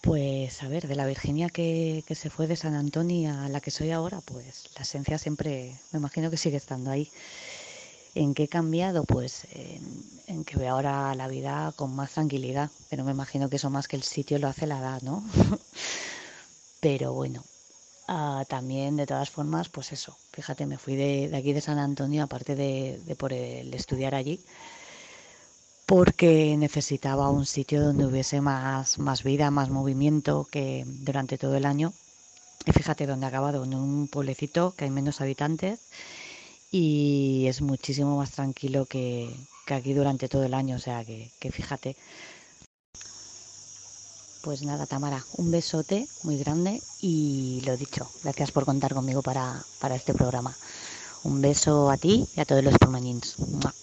Pues a ver, de la Virginia que, que, se fue de San Antonio a la que soy ahora, pues la esencia siempre, me imagino que sigue estando ahí. ¿En qué he cambiado? Pues en, que veo ahora la vida con más tranquilidad, pero me imagino que eso más que el sitio lo hace la edad, ¿no? pero bueno, uh, también de todas formas, pues eso, fíjate, me fui de, aquí de San Antonio, aparte de, de por el estudiar allí, porque necesitaba un sitio donde hubiese más, más vida, más movimiento que durante todo el año. Y fíjate dónde he acabado, en un pueblecito que hay menos habitantes y es muchísimo más tranquilo que, que aquí durante todo el año. O sea que, que fíjate. Pues nada, Tamara, un besote muy grande y lo dicho, gracias por contar conmigo para, para este programa. Un beso a ti y a todos los pormañins. ¡Mua!